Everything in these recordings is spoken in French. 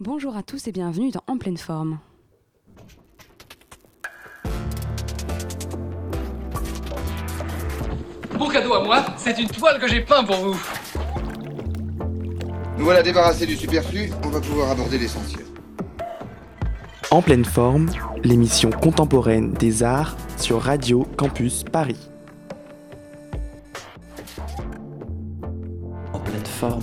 Bonjour à tous et bienvenue dans En pleine forme. Mon cadeau à moi, c'est une toile que j'ai peint pour vous. Nous voilà débarrassés du superflu, on va pouvoir aborder l'essentiel. En pleine forme, l'émission contemporaine des arts sur Radio Campus Paris. En pleine forme.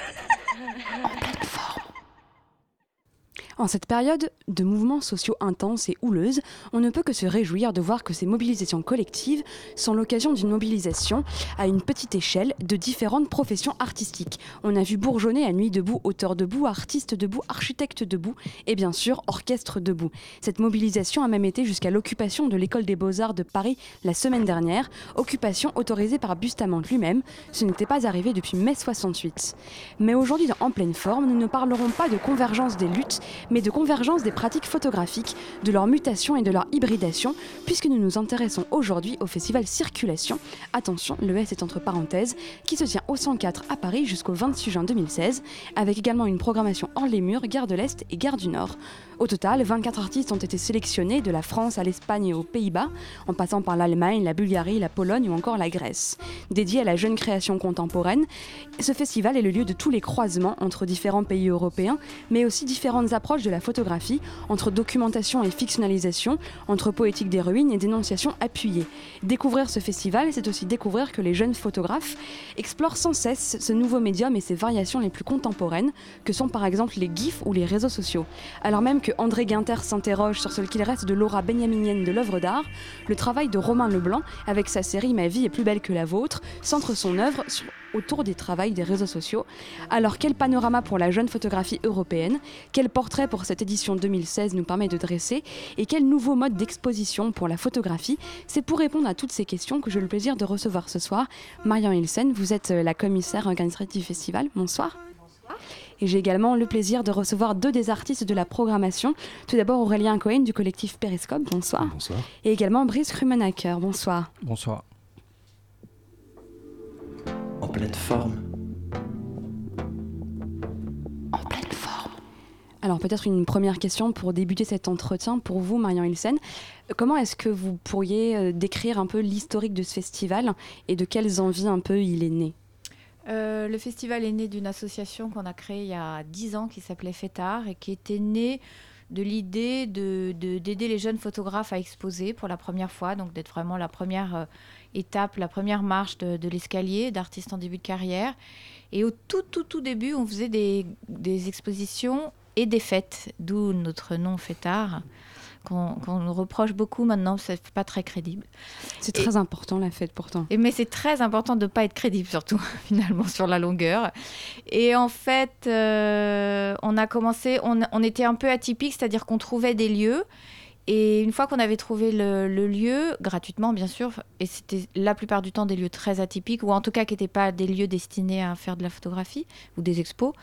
En cette période de mouvements sociaux intenses et houleuses, on ne peut que se réjouir de voir que ces mobilisations collectives sont l'occasion d'une mobilisation à une petite échelle de différentes professions artistiques. On a vu bourgeonner à Nuit debout, auteurs debout, artistes debout, architectes debout et bien sûr orchestre debout. Cette mobilisation a même été jusqu'à l'occupation de l'école des beaux-arts de Paris la semaine dernière, occupation autorisée par Bustamante lui-même. Ce n'était pas arrivé depuis mai 68. Mais aujourd'hui, En pleine forme, nous ne parlerons pas de convergence des luttes, mais de convergence des pratiques photographiques, de leur mutation et de leur hybridation, puisque nous nous intéressons aujourd'hui au festival Circulation, attention, le S est entre parenthèses, qui se tient au 104 à Paris jusqu'au 26 juin 2016, avec également une programmation hors les murs, gare de l'Est et gare du Nord. Au total, 24 artistes ont été sélectionnés de la France à l'Espagne et aux Pays-Bas, en passant par l'Allemagne, la Bulgarie, la Pologne ou encore la Grèce. Dédié à la jeune création contemporaine, ce festival est le lieu de tous les croisements entre différents pays européens, mais aussi différentes approches de la photographie, entre documentation et fictionnalisation, entre poétique des ruines et dénonciation appuyée. Découvrir ce festival, c'est aussi découvrir que les jeunes photographes explorent sans cesse ce nouveau médium et ses variations les plus contemporaines, que sont par exemple les GIFs ou les réseaux sociaux. Alors même que André Guinter s'interroge sur ce qu'il reste de l'aura benjaminienne de l'œuvre d'art, le travail de Romain Leblanc, avec sa série Ma vie est plus belle que la vôtre, centre son œuvre sur- autour des travails des réseaux sociaux. Alors quel panorama pour la jeune photographie européenne? Quel portrait pour cette édition 2016 nous permet de dresser? Et quel nouveau mode d'exposition pour la photographie? C'est pour répondre à toutes ces questions que j'ai le plaisir de recevoir ce soir Marian Hilsen. Vous êtes euh, la commissaire organisatrice du festival. Bonsoir. Et j'ai également le plaisir de recevoir deux des artistes de la programmation. Tout d'abord Aurélien Cohen du collectif Periscope. Bonsoir. Bonsoir. Et également Brice Krumenacker. Bonsoir. Bonsoir. En pleine forme. Alors peut-être une première question pour débuter cet entretien pour vous, Marian Hilsen. Comment est-ce que vous pourriez euh, décrire un peu l'historique de ce festival et de quelles envies un peu il est né? Euh, le festival est né d'une association qu'on a créée il y a 10 ans qui s'appelait FETAR et qui était née de l'idée de- de- d'aider les jeunes photographes à exposer pour la première fois, donc d'être vraiment la première euh, étape, la première marche de, de l'escalier d'artistes en début de carrière. Et au tout, tout, tout début, on faisait des, des expositions et des fêtes, d'où notre nom FETAR, qu'on qu'on nous reproche beaucoup maintenant, c'est pas très crédible. C'est très important la fête pourtant. Et mais c'est très important de ne pas être crédible, surtout, finalement, sur la longueur. Et en fait, euh, on a commencé, on, on était un peu atypique, c'est-à-dire qu'on trouvait des lieux. Et une fois qu'on avait trouvé le, lieu, gratuitement bien sûr, et c'était la plupart du temps des lieux très atypiques, ou en tout cas qui n'étaient pas des lieux destinés à faire de la photographie ou des expos,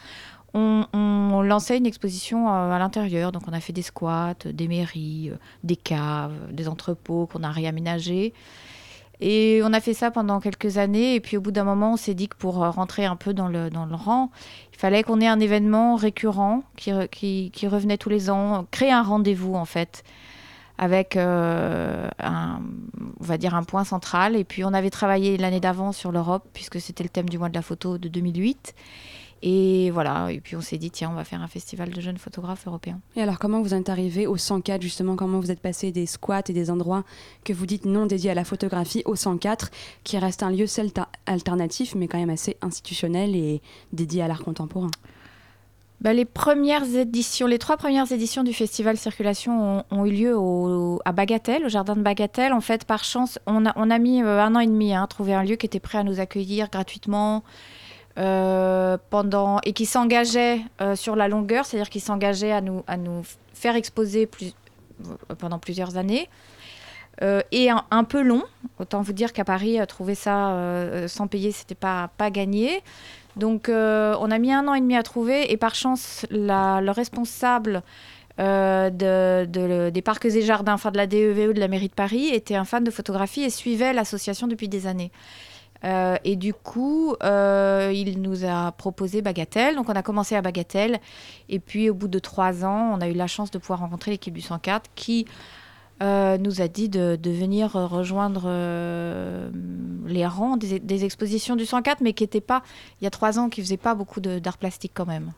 on, lançait une exposition euh, à l'intérieur. Donc on a fait des squats, des mairies, euh, des caves, des entrepôts qu'on a réaménagés. Et on a fait ça pendant quelques années. Et puis au bout d'un moment, on s'est dit que pour euh, rentrer un peu dans le, dans le rang, il fallait qu'on ait un événement récurrent qui, re- qui, qui revenait tous les ans, créer un rendez-vous en fait, avec euh, un, on va dire un point central. Et puis on avait travaillé l'année d'avant sur l'Europe, puisque c'était le thème du mois de la photo de 2008. Et voilà, et puis on s'est dit, tiens, on va faire un festival de jeunes photographes européens. Et alors comment vous êtes arrivé au 104 justement? Comment vous êtes passé des squats et des endroits que vous dites non dédiés à la photographie au 104 qui reste un lieu celta- alternatif mais quand même assez institutionnel et dédié à l'art contemporain? Bah, les premières éditions, les trois premières éditions du festival Circulation ont, eu lieu à Bagatelle, au jardin de Bagatelle. En fait, par chance, on a, mis euh, un an et demi hein, à trouver un lieu qui était prêt à nous accueillir gratuitement euh, pendant et qui s'engageait euh, sur la longueur, c'est-à-dire qui s'engageait à nous, faire exposer plus, pendant plusieurs années. Et un, peu long, autant vous dire qu'à Paris, trouver ça sans payer, c'était pas, pas gagné. Donc, euh, on a mis un an et demi à trouver, et par chance, le responsable euh, de, de- des parcs et jardins, enfin de la DEVE de la mairie de Paris, était un fan de photographie et suivait l'association depuis des années. Euh, et du coup, il nous a proposé Bagatelle. Donc, on a commencé à Bagatelle. Et puis, au bout de trois ans, on a eu la chance de pouvoir rencontrer l'équipe du 104 qui euh, nous a dit de, de venir rejoindre euh, les rangs des, des expositions du 104, mais qui n'était pas, il y a trois ans, qui faisait pas beaucoup d'art plastique quand même.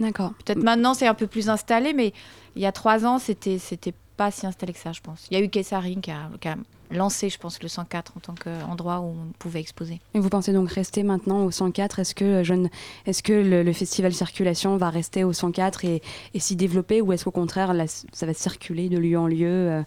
D'accord. Peut-être maintenant, c'est un peu plus installé, mais il y a trois ans, c'était c'était pas si installé que ça, je pense. Il y a eu Kessaring qui a, lancé, je pense, le 104 en tant qu'endroit où on pouvait exposer. Et vous pensez donc rester maintenant au 104 Est-ce que, euh, est-ce que le, festival Circulation va rester au 104 et, s'y développer ou est-ce qu'au contraire, ça va circuler de lieu en lieu euh,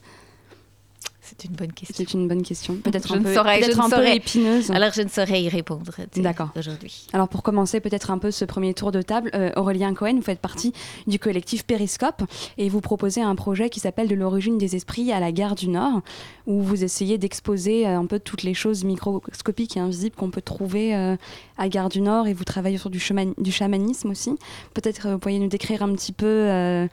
C'est une bonne question. C'est une bonne question. Peut-être un ne peu, saurais- peut-être je ne un peu saurais. épineuse. Alors, je ne saurais y répondre D'accord. aujourd'hui. Alors pour commencer peut-être un peu ce premier tour de table, euh, Aurélien Cohen, vous faites partie du collectif Périscope et vous proposez un projet qui s'appelle De l'origine des esprits à la gare du Nord, où vous essayez d'exposer euh, un peu toutes les choses microscopiques et invisibles qu'on peut trouver euh, à Gare du Nord et vous travaillez sur du, chaman- du chamanisme aussi. Peut-être euh, vous pourriez nous décrire un petit peu euh,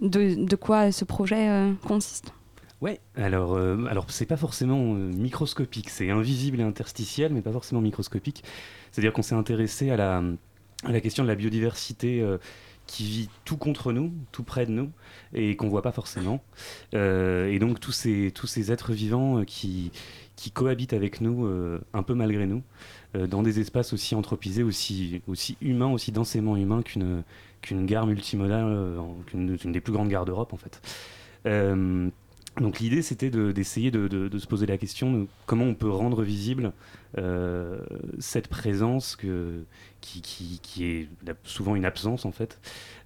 de, de quoi ce projet euh, consiste? Ouais, alors, euh, alors c'est pas forcément euh, microscopique, c'est invisible et interstitiel, mais pas forcément microscopique. C'est-à-dire qu'on s'est intéressé à la, à la question de la biodiversité euh, qui vit tout contre nous, tout près de nous, et qu'on voit pas forcément. Euh, et donc tous ces, tous ces êtres vivants qui, qui cohabitent avec nous, un peu malgré nous, dans des espaces aussi anthropisés, aussi, aussi humains, aussi densément humains qu'une qu'une gare multimodale, qu'une des plus grandes gares d'Europe en fait. Donc l'idée, c'était de- d'essayer de, se poser la question de comment on peut rendre visible euh, cette présence qui, est souvent une absence en fait.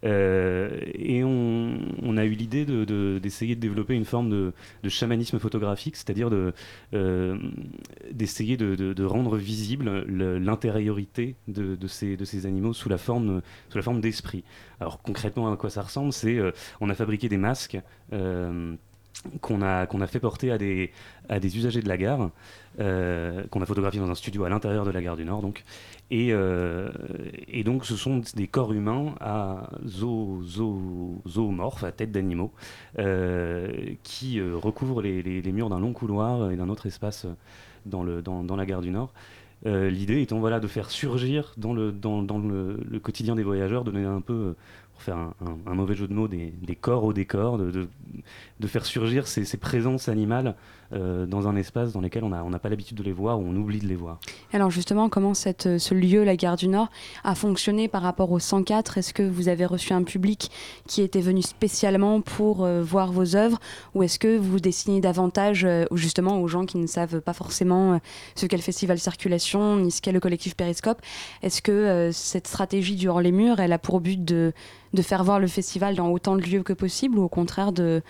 Euh, et on, a eu l'idée de- de- d'essayer de, développer une forme de, chamanisme photographique, c'est-à-dire euh, d'essayer de, rendre visible le- l'intériorité de, ces, de ces animaux sous la forme, sous forme d'esprit. Alors concrètement, à quoi ça ressemble C'est on a fabriqué des masques. Qu'on a, qu'on a fait porter à des, à des usagers de la gare, euh, qu'on a photographié dans un studio à l'intérieur de la gare du Nord. Donc. Et, euh, et donc ce sont des corps humains à zoo, zoo- zoomorphes, à tête d'animaux, euh, qui recouvrent les, les- murs d'un long couloir et d'un autre espace dans, le, dans, dans la gare du Nord. L'idée étant voilà, de faire surgir dans, le, dans, le, quotidien des voyageurs, de donner un peu, faire un, mauvais jeu de mots, des, corps au décor, de, faire surgir ces présences animales euh, dans un espace dans lequel on n'a pas l'habitude de les voir ou on oublie de les voir. Alors justement, comment euh, ce lieu, la gare du Nord, a fonctionné par rapport au 104 Est-ce que vous avez reçu un public qui était venu spécialement pour euh, voir vos œuvres? Ou est-ce que vous dessinez davantage justement aux gens qui ne savent pas forcément ce qu'est le festival Circulation, ni ce qu'est le collectif Périscope? Est-ce que cette stratégie du hors les murs, elle a pour but de faire voir le festival dans autant de lieux que possible ou au contraire de,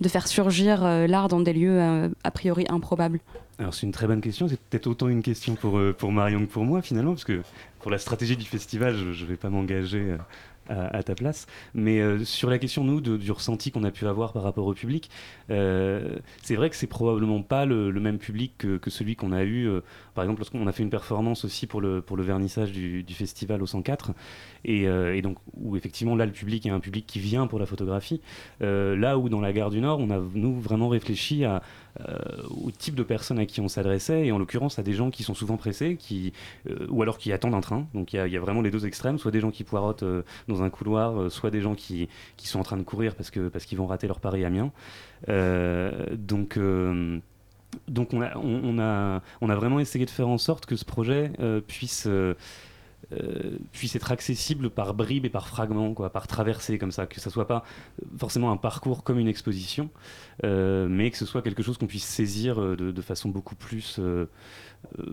de faire surgir euh, l'art dans des lieux euh, a priori improbables. Alors c'est une très bonne question, c'est peut-être autant une question pour, euh, pour Marion que pour moi finalement, parce que pour la stratégie du festival, je ne vais pas m'engager à, ta place. Mais sur la question, nous, du ressenti qu'on a pu avoir par rapport au public, c'est vrai que c'est probablement pas le, même public que, celui qu'on a eu, par exemple, lorsqu'on a fait une performance aussi pour le, pour le vernissage du festival au 104, et, euh, et donc où effectivement là, le public est un public qui vient pour la photographie, Euh, là où dans la gare du Nord, on a, nous, vraiment réfléchi euh, au type de personnes à qui on s'adressait, et en l'occurrence à des gens qui sont souvent pressés, qui, ou alors qui attendent un train. Donc il y, a- vraiment les deux extrêmes, soit des gens qui poirotent dans un couloir, soit des gens qui, qui sont en train de courir parce que parce qu'ils vont rater leur pari Amiens. Donc donc on a, on, a, on a vraiment essayé de faire en sorte que ce projet puisse, euh, euh, puisse être accessible par bribes et par fragments, quoi, par traversées comme ça, que ça soit pas forcément un parcours comme une exposition, euh, mais que ce soit quelque chose qu'on puisse saisir euh, de, de façon beaucoup plus, euh, euh,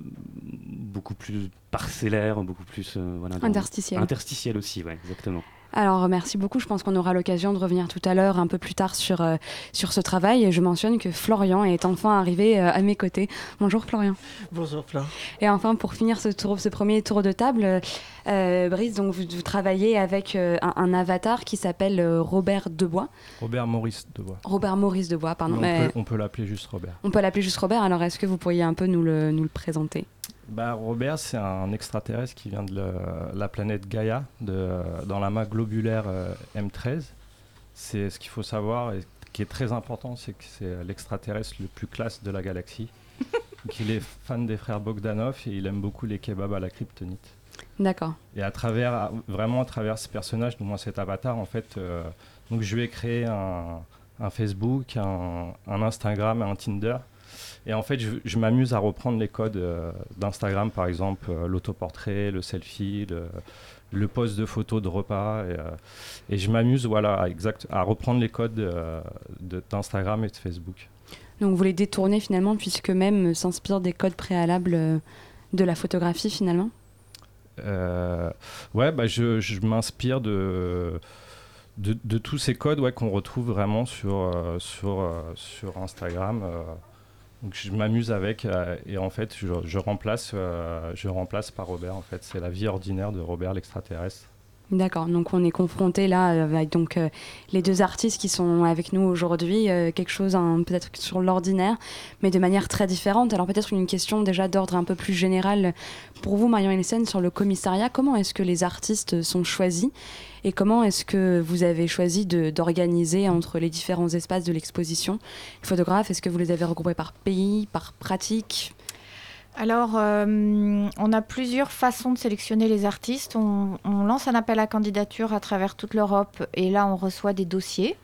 beaucoup plus parcellaire, beaucoup plus euh, voilà, dans- Interstitiel. interstitielle aussi, ouais, exactement. Alors merci beaucoup, je pense qu'on aura l'occasion de revenir tout à l'heure un peu plus tard sur, euh, sur ce travail et je mentionne que Florian est enfin arrivé euh, à mes côtés. Bonjour Florian. Bonjour Fleur. Et enfin pour finir ce, tour, ce premier tour de table, euh, euh, Brice, donc vous, vous travaillez avec euh, un, un avatar qui s'appelle euh, Robert Debois. Robert Maurice Debois. Robert Maurice Debois, pardon. Mais on mais peut, on peut l'appeler juste Robert. on peut l'appeler juste Robert, alors est-ce que vous pourriez un peu nous le, nous le présenter? Bah, Robert, c'est un extraterrestre qui vient de le- la planète Gaïa, de, dans l'amas globulaire euh, M13. c'est ce qu'il faut savoir et qui est très important, c'est que c'est l'extraterrestre le plus classe de la galaxie. Donc, il est fan des frères Bogdanov et il aime beaucoup les kebabs à la kryptonite. D'accord. Et à travers, vraiment à travers ce personnage, donc moi cet avatar, en fait, euh, donc je lui ai créé un, un Facebook, un, un Instagram et un Tinder. Et en fait, je, je m'amuse à reprendre les codes euh, d'Instagram, par exemple, euh, l'autoportrait, le selfie, le, le post de photos de repas. Et, euh, et je m'amuse, voilà, à, exact, à reprendre les codes de- d'Instagram et de Facebook. Donc vous les détournez finalement puisque même s'inspire des codes préalables de la photographie finalement? Euh, ouais, bah je, je m'inspire de, de, de tous ces codes ouais, qu'on retrouve vraiment sur, sur, sur Instagram. Donc je m'amuse avec euh, et en fait je, je remplace, euh, je remplace par Robert. En fait, c'est la vie ordinaire de Robert l'extraterrestre. D'accord, donc on est confronté là euh, avec donc euh, les deux artistes qui sont avec nous aujourd'hui, euh, quelque chose peut-être sur l'ordinaire, mais de manière très différente. Alors peut-être une question déjà d'ordre un peu plus général pour vous, Marion Hélène, sur le commissariat. Comment est-ce que les artistes sont choisis et comment est-ce que vous avez choisi d'organiser entre les différents espaces de l'exposition? Les photographes Est-ce que vous les avez regroupés par pays, par pratique? Alors, euh, on a plusieurs façons de sélectionner les artistes. On, lance un appel à candidature à travers toute l'Europe et là, on reçoit des dossiers.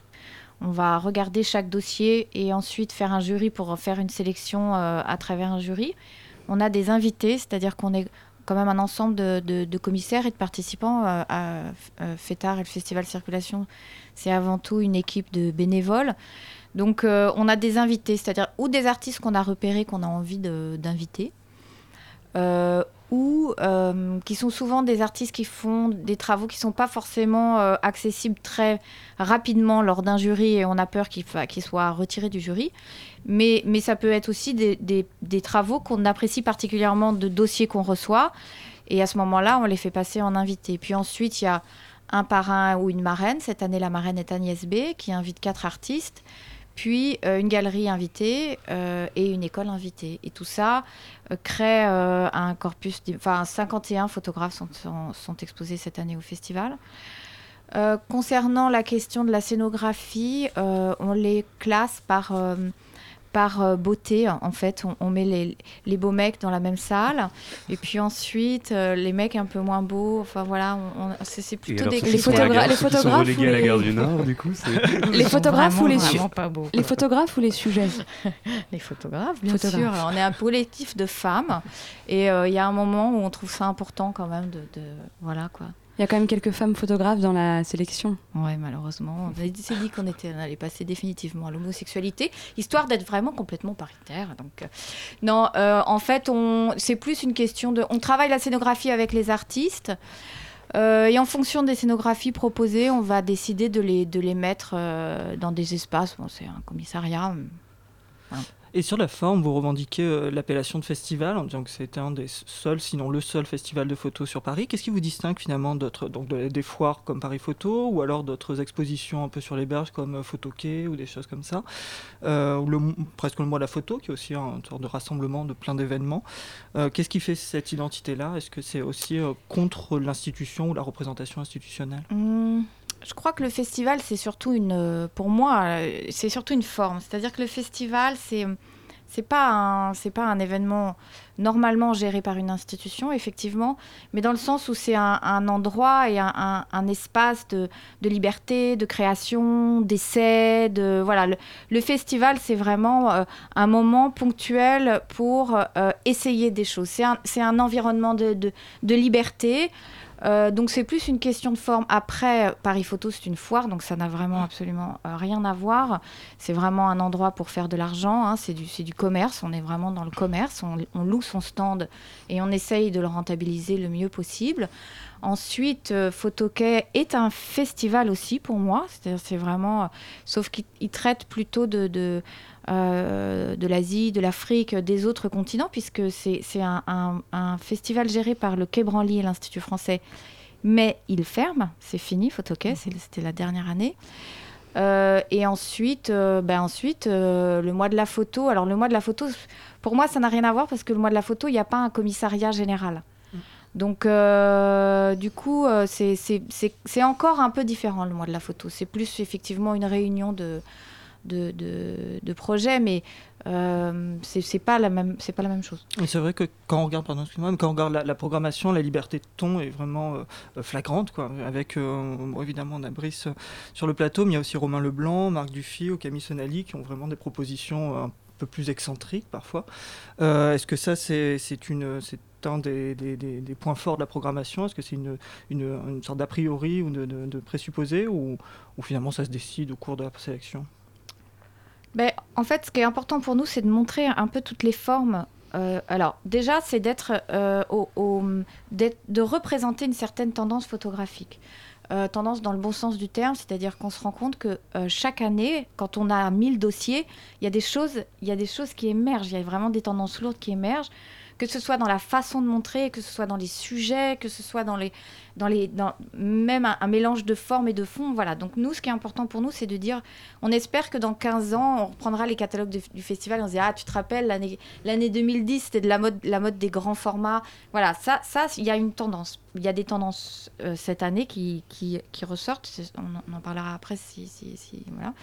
On va regarder chaque dossier et ensuite faire un jury pour faire une sélection euh, à travers un jury. On a des invités, c'est-à-dire qu'on est quand même un ensemble de, commissaires et de participants euh, à FETAR et le Festival Circulation. C'est avant tout une équipe de bénévoles. Donc, on a des invités, c'est-à-dire ou des artistes qu'on a repérés, qu'on a envie d'inviter, ou euh, qui sont souvent des artistes qui font des travaux qui ne sont pas forcément euh, accessibles très rapidement lors d'un jury et on a peur qu'ils soient retirés du jury. Mais, ça peut être aussi des, des- des travaux qu'on apprécie particulièrement de dossiers qu'on reçoit. Et à ce moment-là, on les fait passer en invité. Puis ensuite, il y a un parrain ou une marraine. Cette année, la marraine est Agnès B, qui invite quatre artistes. Puis euh, une galerie invitée euh, et une école invitée. Et tout ça euh, crée un corpus. Enfin, 51 photographes sont, exposés cette année au festival. Concernant la question de la scénographie, on les classe par, par euh, beauté. En fait, on, on met les, les beaux mecs dans la même salle. Et puis ensuite, euh, les mecs un peu moins beaux. Enfin voilà, on- on- c'est plutôt alors, des les photogra- gare- les photographes à la les- gare du Nord, du coup, c'est... Les photographes ou les su- vraiment pas beaux. Les photographes ou les sujets? Les photographes, bien Photographes. sûr. Alors, on est un collectif de femmes et euh, il y a un moment où on trouve ça important quand même de, de- voilà quoi. Il y a quand même quelques femmes photographes dans la sélection. Ouais, malheureusement, on s'est dit qu'on était, allait passer définitivement à l'homosexualité, histoire d'être vraiment complètement paritaire. Donc, euh, non, euh, en fait, c'est plus une question de, on travaille la scénographie avec les artistes. euh, et en fonction des scénographies proposées, on va décider de les, de les mettre dans des espaces. C'est un commissariat. Et sur la forme, vous revendiquez euh, l'appellation de festival en disant que c'était un des seuls, sinon le seul festival de photos sur Paris. Qu'est-ce qui vous distingue finalement d'autres, donc de- des foires comme Paris Photo ou alors d'autres expositions un peu sur les berges comme euh, Photoquai ou des choses comme ça Euh, presque le mois de la photo qui est aussi un- sorte de rassemblement de plein d'événements. Euh, Qu'est-ce qui fait cette identité-là? Est-ce que c'est aussi contre l'institution ou la représentation institutionnelle? Hum, je crois que le festival, c'est surtout une, euh, pour moi, euh, c'est surtout une forme. C'est-à-dire que le festival, c'est c'est pas un c'est pas un événement normalement géré par une institution, effectivement, mais dans le sens où c'est un, endroit et un, espace de, liberté, de création, d'essai, de voilà. Le, festival, c'est vraiment euh, un moment ponctuel pour essayer des choses. C'est un, c'est un environnement de, de, de liberté. Euh, donc c'est plus une question de forme. Après, Paris Photo, c'est une foire, donc ça n'a vraiment absolument euh, rien à voir. C'est vraiment un endroit pour faire de l'argent, hein. c'est du, c'est du commerce, on est vraiment dans le commerce, on, on loue son stand et on essaye de le rentabiliser le mieux possible. Ensuite, euh, Photoquai est un festival aussi pour moi, c'est-à-dire c'est vraiment, euh, sauf qu'il il traite plutôt de, de, euh, de l'Asie, de l'Afrique, des autres continents, puisque c'est c'est un, un- un festival géré par le Quai Branly et l'Institut français. Mais il ferme, c'est fini, Photoquai, c'est- c'était la dernière année. Euh, et ensuite, euh, ben ensuite euh, le mois de la photo. Alors le mois de la photo, pour moi, ça n'a rien à voir parce que le mois de la photo, il n'y a pas un commissariat général. Donc, euh, du coup, euh, c'est- encore un peu différent le mois de la photo. C'est plus effectivement une réunion de, projets, mais euh, c'est pas, la même- chose. Et c'est vrai que quand on regarde, pardon, quand on regarde la, programmation, la liberté de ton est vraiment euh, flagrante, quoi. Avec, évidemment, on sur le plateau, mais il y a aussi Romain Leblanc, Marc Dufy ou Camille Sonali qui ont vraiment des propositions peu plus excentriques parfois. Euh, Est-ce que ça, c'est un des, des- points forts de la programmation? Est-ce que c'est une, une, une sorte d'a priori ou de, de, présupposé ou, ou finalement ça se décide au cours de la sélection? Ben, en fait, ce qui est important pour nous, c'est de montrer un peu toutes les formes. Euh, alors, déjà, c'est d'être, euh, de représenter une certaine tendance photographique. Euh, tendance dans le bon sens du terme, c'est-à-dire qu'on se rend compte que euh, chaque année, quand on a 1000 dossiers, il y a des il y a des choses qui émergent. Il y a vraiment des tendances lourdes qui émergent, que ce soit dans la façon de montrer, que ce soit dans les sujets, que ce soit dans les, dans les, dans même un, mélange de forme et de fond. Voilà. Donc nous, ce qui est important pour nous, c'est de dire, on espère que dans 15 ans, on reprendra les catalogues du festival et on se dit, ah, tu te rappelles, l'année, l'année 2010, c'était de la mode, la mode des grands formats. Voilà, ça, ça, il y a une tendance. Il y a des tendances euh, cette année qui, qui, ressortent. On, en- parlera après si, si- voilà.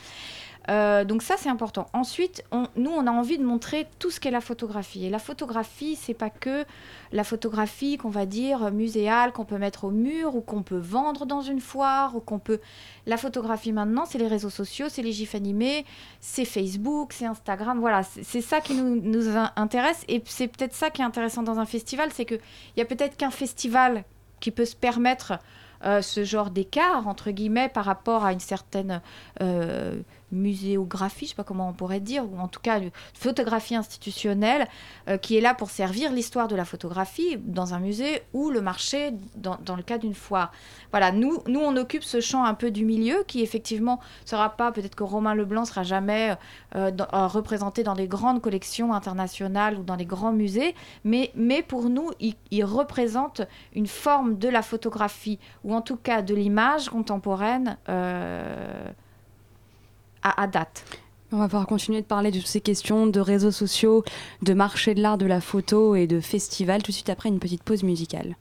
Euh, donc ça c'est important. Ensuite, nous on a envie de montrer tout ce qu'est la photographie. Et la photographie, c'est pas que la photographie qu'on va dire muséale, qu'on peut mettre au mur ou qu'on peut vendre dans une foire ou qu'on peut. La photographie maintenant, c'est les réseaux sociaux, c'est les gifs animés, c'est Facebook, c'est Instagram. Voilà, c'est ça qui nous, nous in- intéresse et c'est peut-être ça qui est intéressant dans un festival, c'est que il y a peut-être qu'un festival qui peut se permettre euh, ce genre d'écart entre guillemets par rapport à une certaine euh, muséographie, je sais pas comment on pourrait dire, ou en tout cas une photographie institutionnelle euh, qui est là pour servir l'histoire de la photographie dans un musée ou le marché dans, dans le cas d'une foire. Voilà, nous, nous on occupe ce champ un peu du milieu qui effectivement sera pas, peut-être que Romain Leblanc sera jamais euh, euh, représenté dans des grandes collections internationales ou dans des grands musées, mais, mais pour nous, il représente une forme de la photographie ou en tout cas de l'image contemporaine. À date. On va pouvoir continuer de parler de toutes ces questions de réseaux sociaux, de marché de l'art, de la photo et de festivals tout de suite après une petite pause musicale.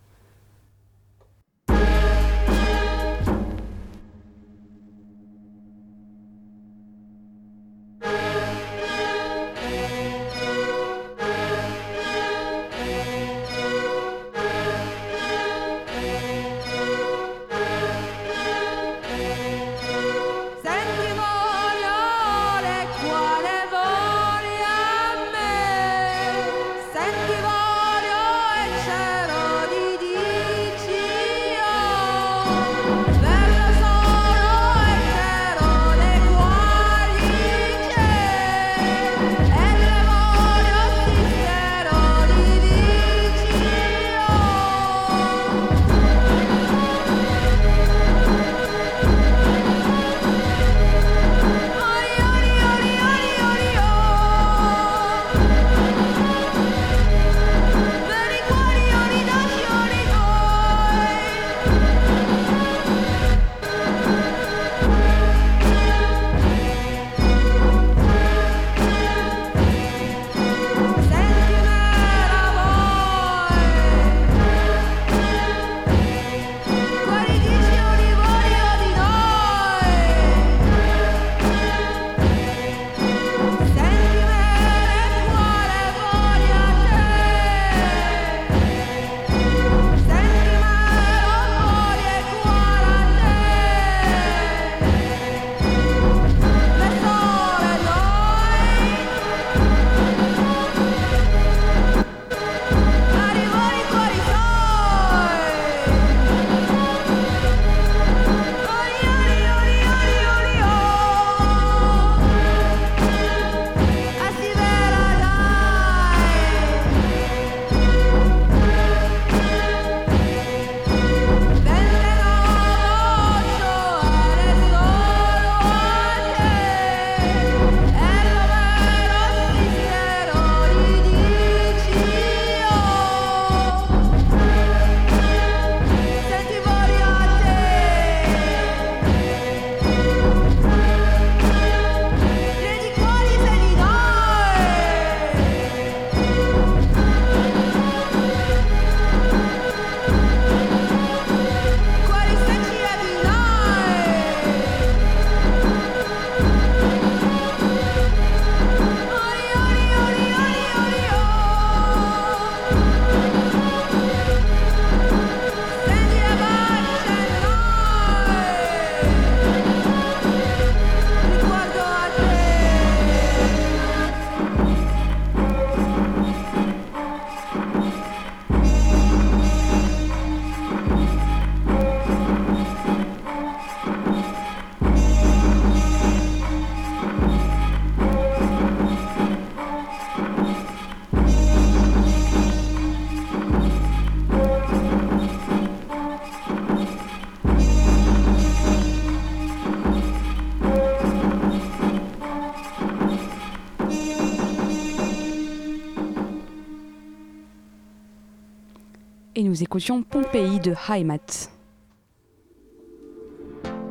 Nous écoutions Pompéi de Heimat.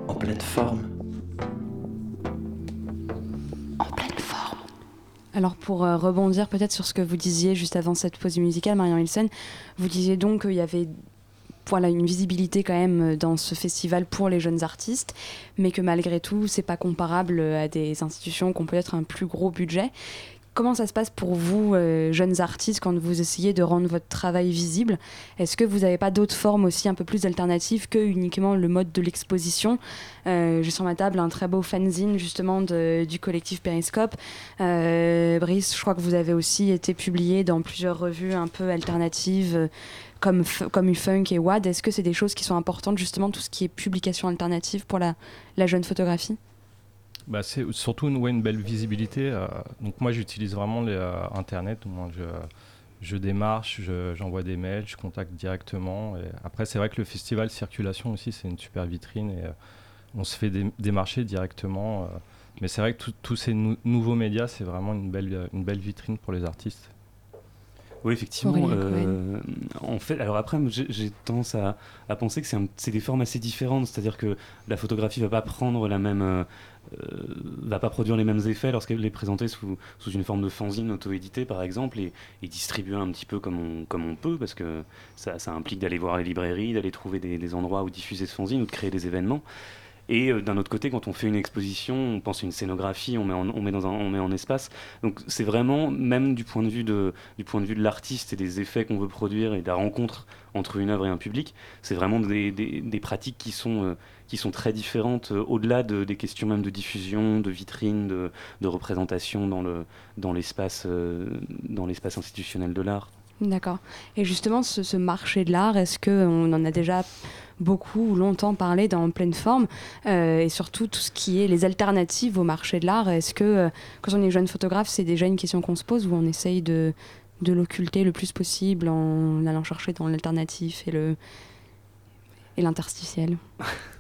En pleine forme. Alors pour euh, rebondir peut-être sur ce que vous disiez juste avant cette pause musicale, Marion Wilson, vous disiez donc qu'il y avait voilà, une visibilité quand même euh, dans ce festival pour les jeunes artistes, mais que malgré tout, c'est pas comparable à des institutions qui ont peut-être un plus gros budget. Comment ça se passe pour vous, euh, jeunes artistes, quand vous essayez de rendre votre travail visible? Est-ce que vous n'avez pas d'autres formes aussi un peu plus alternatives que uniquement le mode de l'exposition? Euh, J'ai sur ma table un très beau fanzine justement du collectif Periscope. Euh, Brice, je crois que vous avez aussi été publié dans plusieurs revues un peu alternatives comme, comme Ufunk et WAD. Est-ce que c'est des choses qui sont importantes justement, tout ce qui est publication alternative pour la jeune photographie? Bah, c'est surtout ouais, une belle visibilité. euh, donc moi, j'utilise vraiment les, euh, Internet. moins je, je démarche, je- j'envoie des mails, je contacte directement. Après, c'est vrai que le festival Circulation aussi, c'est une super vitrine et euh, on se fait dé- démarcher directement. mais c'est vrai que tous ces nou- nouveaux médias, c'est vraiment une belle, une belle vitrine pour les artistes. Oui, effectivement. Euh, en fait, alors après, j'ai tendance à, à penser que c'est des formes assez différentes. C'est-à-dire que la photographie va pas prendre la même, euh, va pas produire les mêmes effets lorsqu'elle est présentée sous, sous une forme de fanzine auto-édité, par exemple, et, et distribuée un petit peu comme on, comme on peut, parce que ça, ça implique d'aller voir les librairies, d'aller trouver des, des endroits où diffuser ce fanzine ou de créer des événements. Et euh, d'un autre côté, quand on fait une exposition, on pense à une scénographie, on met en, on met dans un, on met en espace. Donc c'est vraiment, même du point de vue de, du point de de l'artiste et des effets qu'on veut produire et de la rencontre entre une œuvre et un public, c'est vraiment des, des- des pratiques qui sont, euh, qui sont très différentes euh, au-delà de- des questions même de diffusion, de vitrine, de, de représentation dans le l'espace euh, dans l'espace institutionnel de l'art. D'accord. Et justement, ce, marché de l'art, est-ce qu'on en a déjà beaucoup ou longtemps parlé dans pleine forme Euh, Et surtout, tout ce qui est les alternatives au marché de l'art, est-ce que euh, quand on est jeune photographe, c'est déjà une question qu'on se pose ou on essaye de, l'occulter le plus possible en allant chercher dans l'alternatif et l'interstitiel?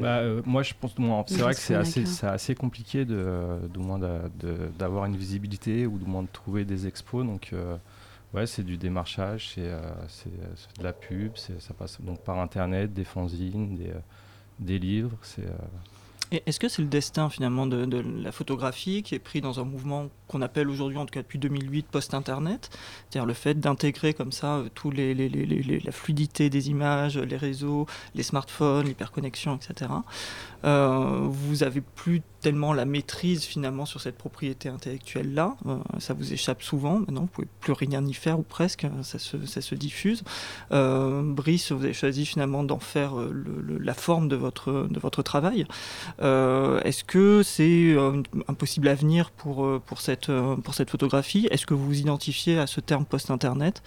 Bah, euh, moi, je pense, c'est vrai que c'est assez, assez compliqué de, de moins d'avoir une visibilité ou de moins de trouver des expos. Donc, euh, ouais, c'est du démarchage, c'est euh, c'est- c'est de la pub, ça passe donc par internet, des fanzines, des, euh, des livres. C'est euh, est-ce que c'est le destin finalement de, de la photographie qui est pris dans un mouvement qu'on appelle aujourd'hui, en tout cas depuis 2008, post-internet C'est-à-dire le fait d'intégrer comme ça euh, tous les, la fluidité des images, les réseaux, les smartphones, l'hyperconnexion, etc. Euh, vous avez plus tellement la maîtrise finalement sur cette propriété intellectuelle là. ça vous échappe souvent. Maintenant, vous pouvez plus rien y faire ou presque. Ça se, ça se diffuse. Euh, Brice, vous avez choisi finalement d'en faire euh, la forme de votre, de votre travail. Euh, Est-ce que c'est euh, un possible avenir pour, euh, pour, cette, euh, pour cette photographie? Est-ce que vous vous identifiez à ce terme post-internet?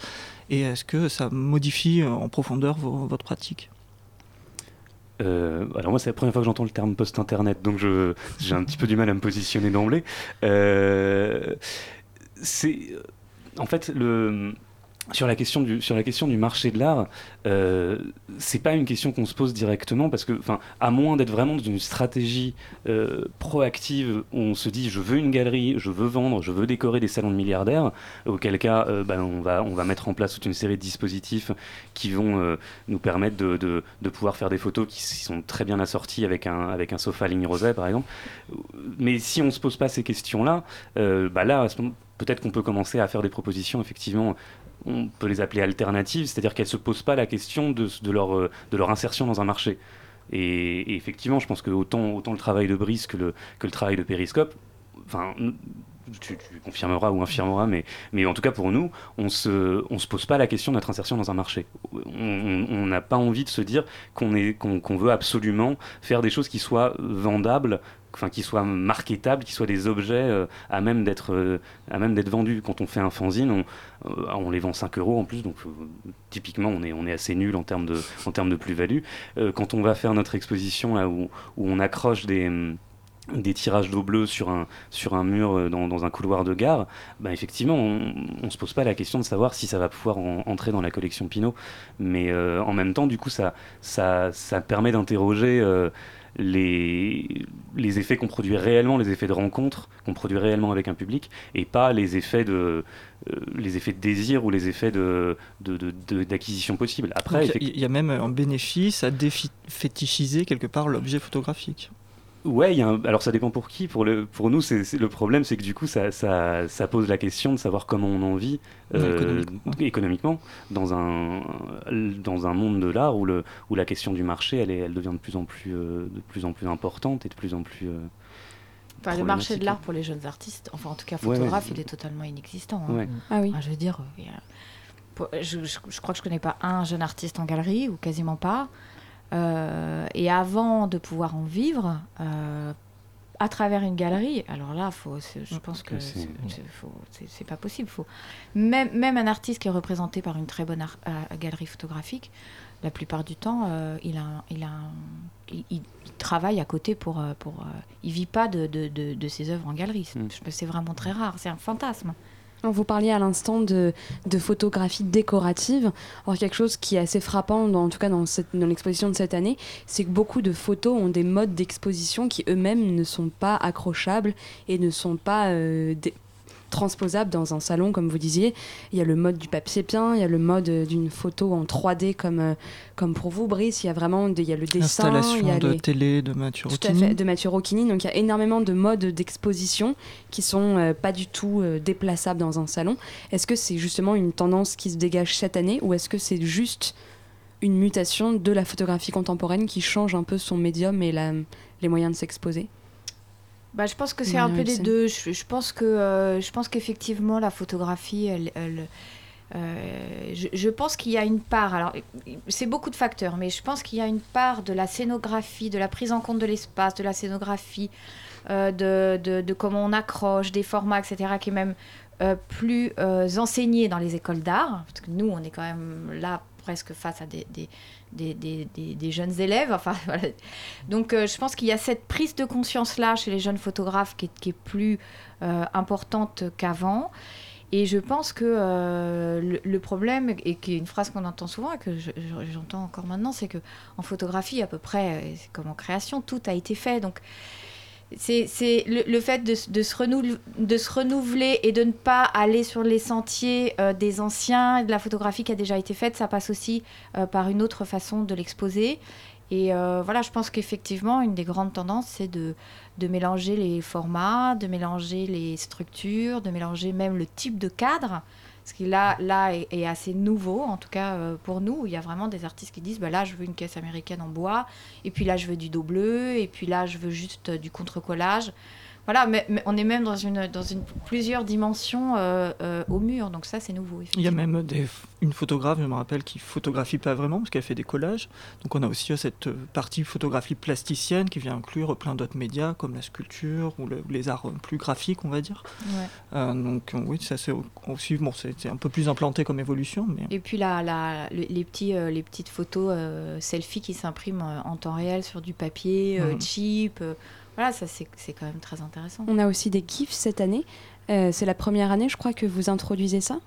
Et est-ce que ça modifie euh, en profondeur votre pratique? Euh, alors moi c'est la première fois que j'entends le terme post-internet, donc j'ai un petit peu du mal à me positionner d'emblée. C'est en fait le sur la question du sur la question du marché de l'art, euh, c'est pas une question qu'on se pose directement parce que, enfin, à moins d'être vraiment dans une stratégie euh, proactive on se dit je veux une galerie, je veux vendre, je veux décorer des salons de milliardaires, auquel cas euh, ben, on va on va mettre en place toute une série de dispositifs qui vont euh, nous permettre de, de, de pouvoir faire des photos qui sont très bien assorties avec un avec un sofa ligne rosée par exemple. Mais si on se pose pas ces questions-là, euh, bah là peut-être qu'on peut commencer à faire des propositions effectivement on peut les appeler alternatives, c'est-à-dire qu'elles ne se posent pas la question de, de leur, euh, de leur insertion dans un marché. Et, effectivement, je pense que autant, le travail de Brice que le, travail de Périscope, enfin, tu, confirmeras ou infirmeras, mais, en tout cas pour nous, on se, se pose pas la question de notre insertion dans un marché. On- n'a pas envie de se dire qu'on veut absolument faire des choses qui soient vendables, enfin qui soient marketables, qui soient des objets euh, à même d'être euh, à même d'être vendus. Quand on fait un fanzine, on, euh, les vend 5 euros en plus, donc typiquement on est, on est assez nul en termes de, en termes de plus-value. Quand on va faire notre exposition là où, où on accroche des hum, des tirages d'eau bleue sur un, sur un mur dans, dans un couloir de gare, bah effectivement, on ne se pose pas la question de savoir si ça va pouvoir en- entrer dans la collection Pinot. Mais en même temps, du coup, ça, ça, ça permet d'interroger les, les effets qu'on produit réellement, les effets de rencontre qu'on produit réellement avec un public, et pas les effets de, euh, les effets de désir ou les effets de, de- de- de- d'acquisition possible. Après, Il y y, a même un bénéfice à défétichiser quelque part l'objet photographique. Ouais, il y a un- alors ça dépend pour qui. Pour, le, pour nous, c'est, le problème, c'est que du coup, ça, ça, ça pose la question de savoir comment on en vit euh, économiquement. économiquement dans un, dans un monde de l'art où, le, où la question du marché, elle, est, elle devient de plus en plus, euh, de plus en plus importante et de plus en plus. euh, Enfin, le marché de l'art pour les jeunes artistes, enfin en tout cas Ouais, ouais. photographe, il est totalement inexistant. hein. Ouais. Ah oui. Enfin, je veux dire, je crois que je connais pas un jeune artiste en galerie, ou quasiment pas. Euh, et avant de pouvoir en vivre, euh, à travers une galerie, alors là, faut, je pense que c'est- pas possible. Faut, même, même un artiste qui est représenté par une très bonne ar- euh, galerie photographique, la plupart du temps, euh, il, a, un- il, a un- il, il- il travaille à côté pour... pour euh, il vit pas de, de, de- de ses œuvres en galerie. Mm. je- C'est vraiment très rare. C'est un fantasme. Vous parliez à l'instant de, photographie décorative. Quelque chose qui est assez frappant, en tout cas dans l'exposition de cette année, c'est que beaucoup de photos ont des modes d'exposition qui eux-mêmes ne sont pas accrochables et ne sont pas euh, transposables dans un salon, comme vous disiez. Il y a le mode du papier peint, il y a le mode euh, d'une photo en 3D comme, euh, comme pour vous, Brice. Il y a vraiment il y a le dessin, il y Installation a de les- télé de Mathieu tout à Rocchini. fait, de Mathieu Rocchini. Donc il y a énormément de modes d'exposition qui sont euh, pas du tout euh, déplaçables dans un salon. Est-ce que c'est justement une tendance qui se dégage cette année ou est-ce que c'est juste une mutation de la photographie contemporaine qui change un peu son médium et la- les moyens de s'exposer? Bah, je pense que c'est un peu les deux. Je, je pense que euh, je pense qu'effectivement la photographie, elle, elle, euh, je, je pense qu'il y a une part. Alors c'est beaucoup de facteurs, mais je pense qu'il y a une part de la scénographie, de la prise en compte de l'espace, de la scénographie, euh, de, de, de comment on accroche, des formats, etc., qui est même euh, plus enseignée dans les écoles d'art, parce que nous on est quand même là presque face à des, des, des, des- jeunes élèves. Enfin. Donc euh, je pense qu'il y a cette prise de conscience-là chez les jeunes photographes qui est, plus euh, importante qu'avant. Et je pense que euh, le, problème, et qui est une phrase qu'on entend souvent et que je- je- j'entends encore maintenant, c'est que en photographie, à peu près, comme en création, tout a été fait. Donc c'est le, le fait de, de se renou- de se renouveler et de ne pas aller sur les sentiers euh, des anciens, de la photographie qui a déjà été faite, ça passe aussi euh, par une autre façon de l'exposer. Et euh, voilà, je pense qu'effectivement, une des grandes tendances, c'est de, de mélanger les formats, de mélanger les structures, de mélanger même le type de cadre. Ce qui là, là est, assez nouveau, en tout cas euh, pour nous. Il y a vraiment des artistes qui disent bah, là, je veux une caisse américaine en bois, et puis là, je veux du dos bleu, et puis là, je veux juste euh, du contre-collage. Voilà, mais, mais on est même dans, une, dans une, plusieurs dimensions euh, euh, au mur, donc ça, c'est nouveau. Il y a même des, une photographe, je me rappelle, qui photographie pas vraiment, parce qu'elle fait des collages. Donc on a aussi euh, cette partie photographie plasticienne qui vient inclure plein d'autres médias, comme la sculpture ou, le- ou les arts plus graphiques, on va dire. Ouais. Euh, donc oui, ça c'est au- aussi, bon, c'est un peu plus implanté comme évolution, mais... Et puis la, la- le- les, petits, les petites photos selfies qui s'impriment en temps réel sur du papier Mhm. cheap. Voilà, ça c'est c'est quand même très intéressant. On a aussi des GIFs cette année. Euh, c'est la première année, je crois, que vous introduisez ça.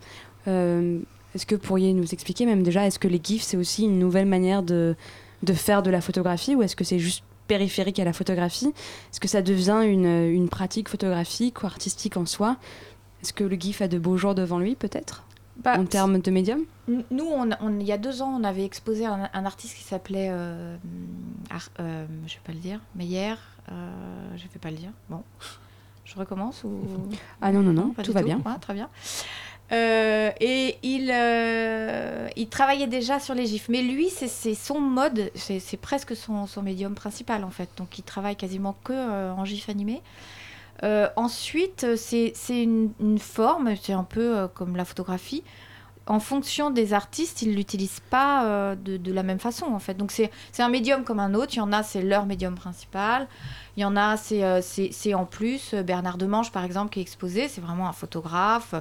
Euh, est-ce que vous pourriez nous expliquer même déjà, est-ce que les GIFs, c'est aussi une nouvelle manière de, de faire de la photographie ou est-ce que c'est juste périphérique à la photographie? Est-ce que ça devient une, une pratique photographique ou artistique en soi? Est-ce que le GIF a de beaux jours devant lui, peut-être? Bah, En termes de médium Nous, on, on- il y a deux ans, on avait exposé un, un artiste qui s'appelait, euh, Ar- euh, je vais pas le dire, Meyer, euh, je vais pas le dire. Bon, je recommence ou? Ah non, non, non, tout va bien. Ouais, très bien. Euh, et il, euh, il travaillait déjà sur les gifs. Mais lui, c'est son mode, c'est presque son, son médium principal en fait. Donc il travaille quasiment que en gif animé. Euh, ensuite, c'est une, forme, c'est un peu euh, comme la photographie. En fonction des artistes, ils l'utilisent pas euh, de, la même façon en fait. Donc c'est un médium comme un autre. Il y en a, c'est leur médium principal. Il y en a, c'est en plus. Bernard Demange, par exemple, qui est exposé, c'est vraiment un photographe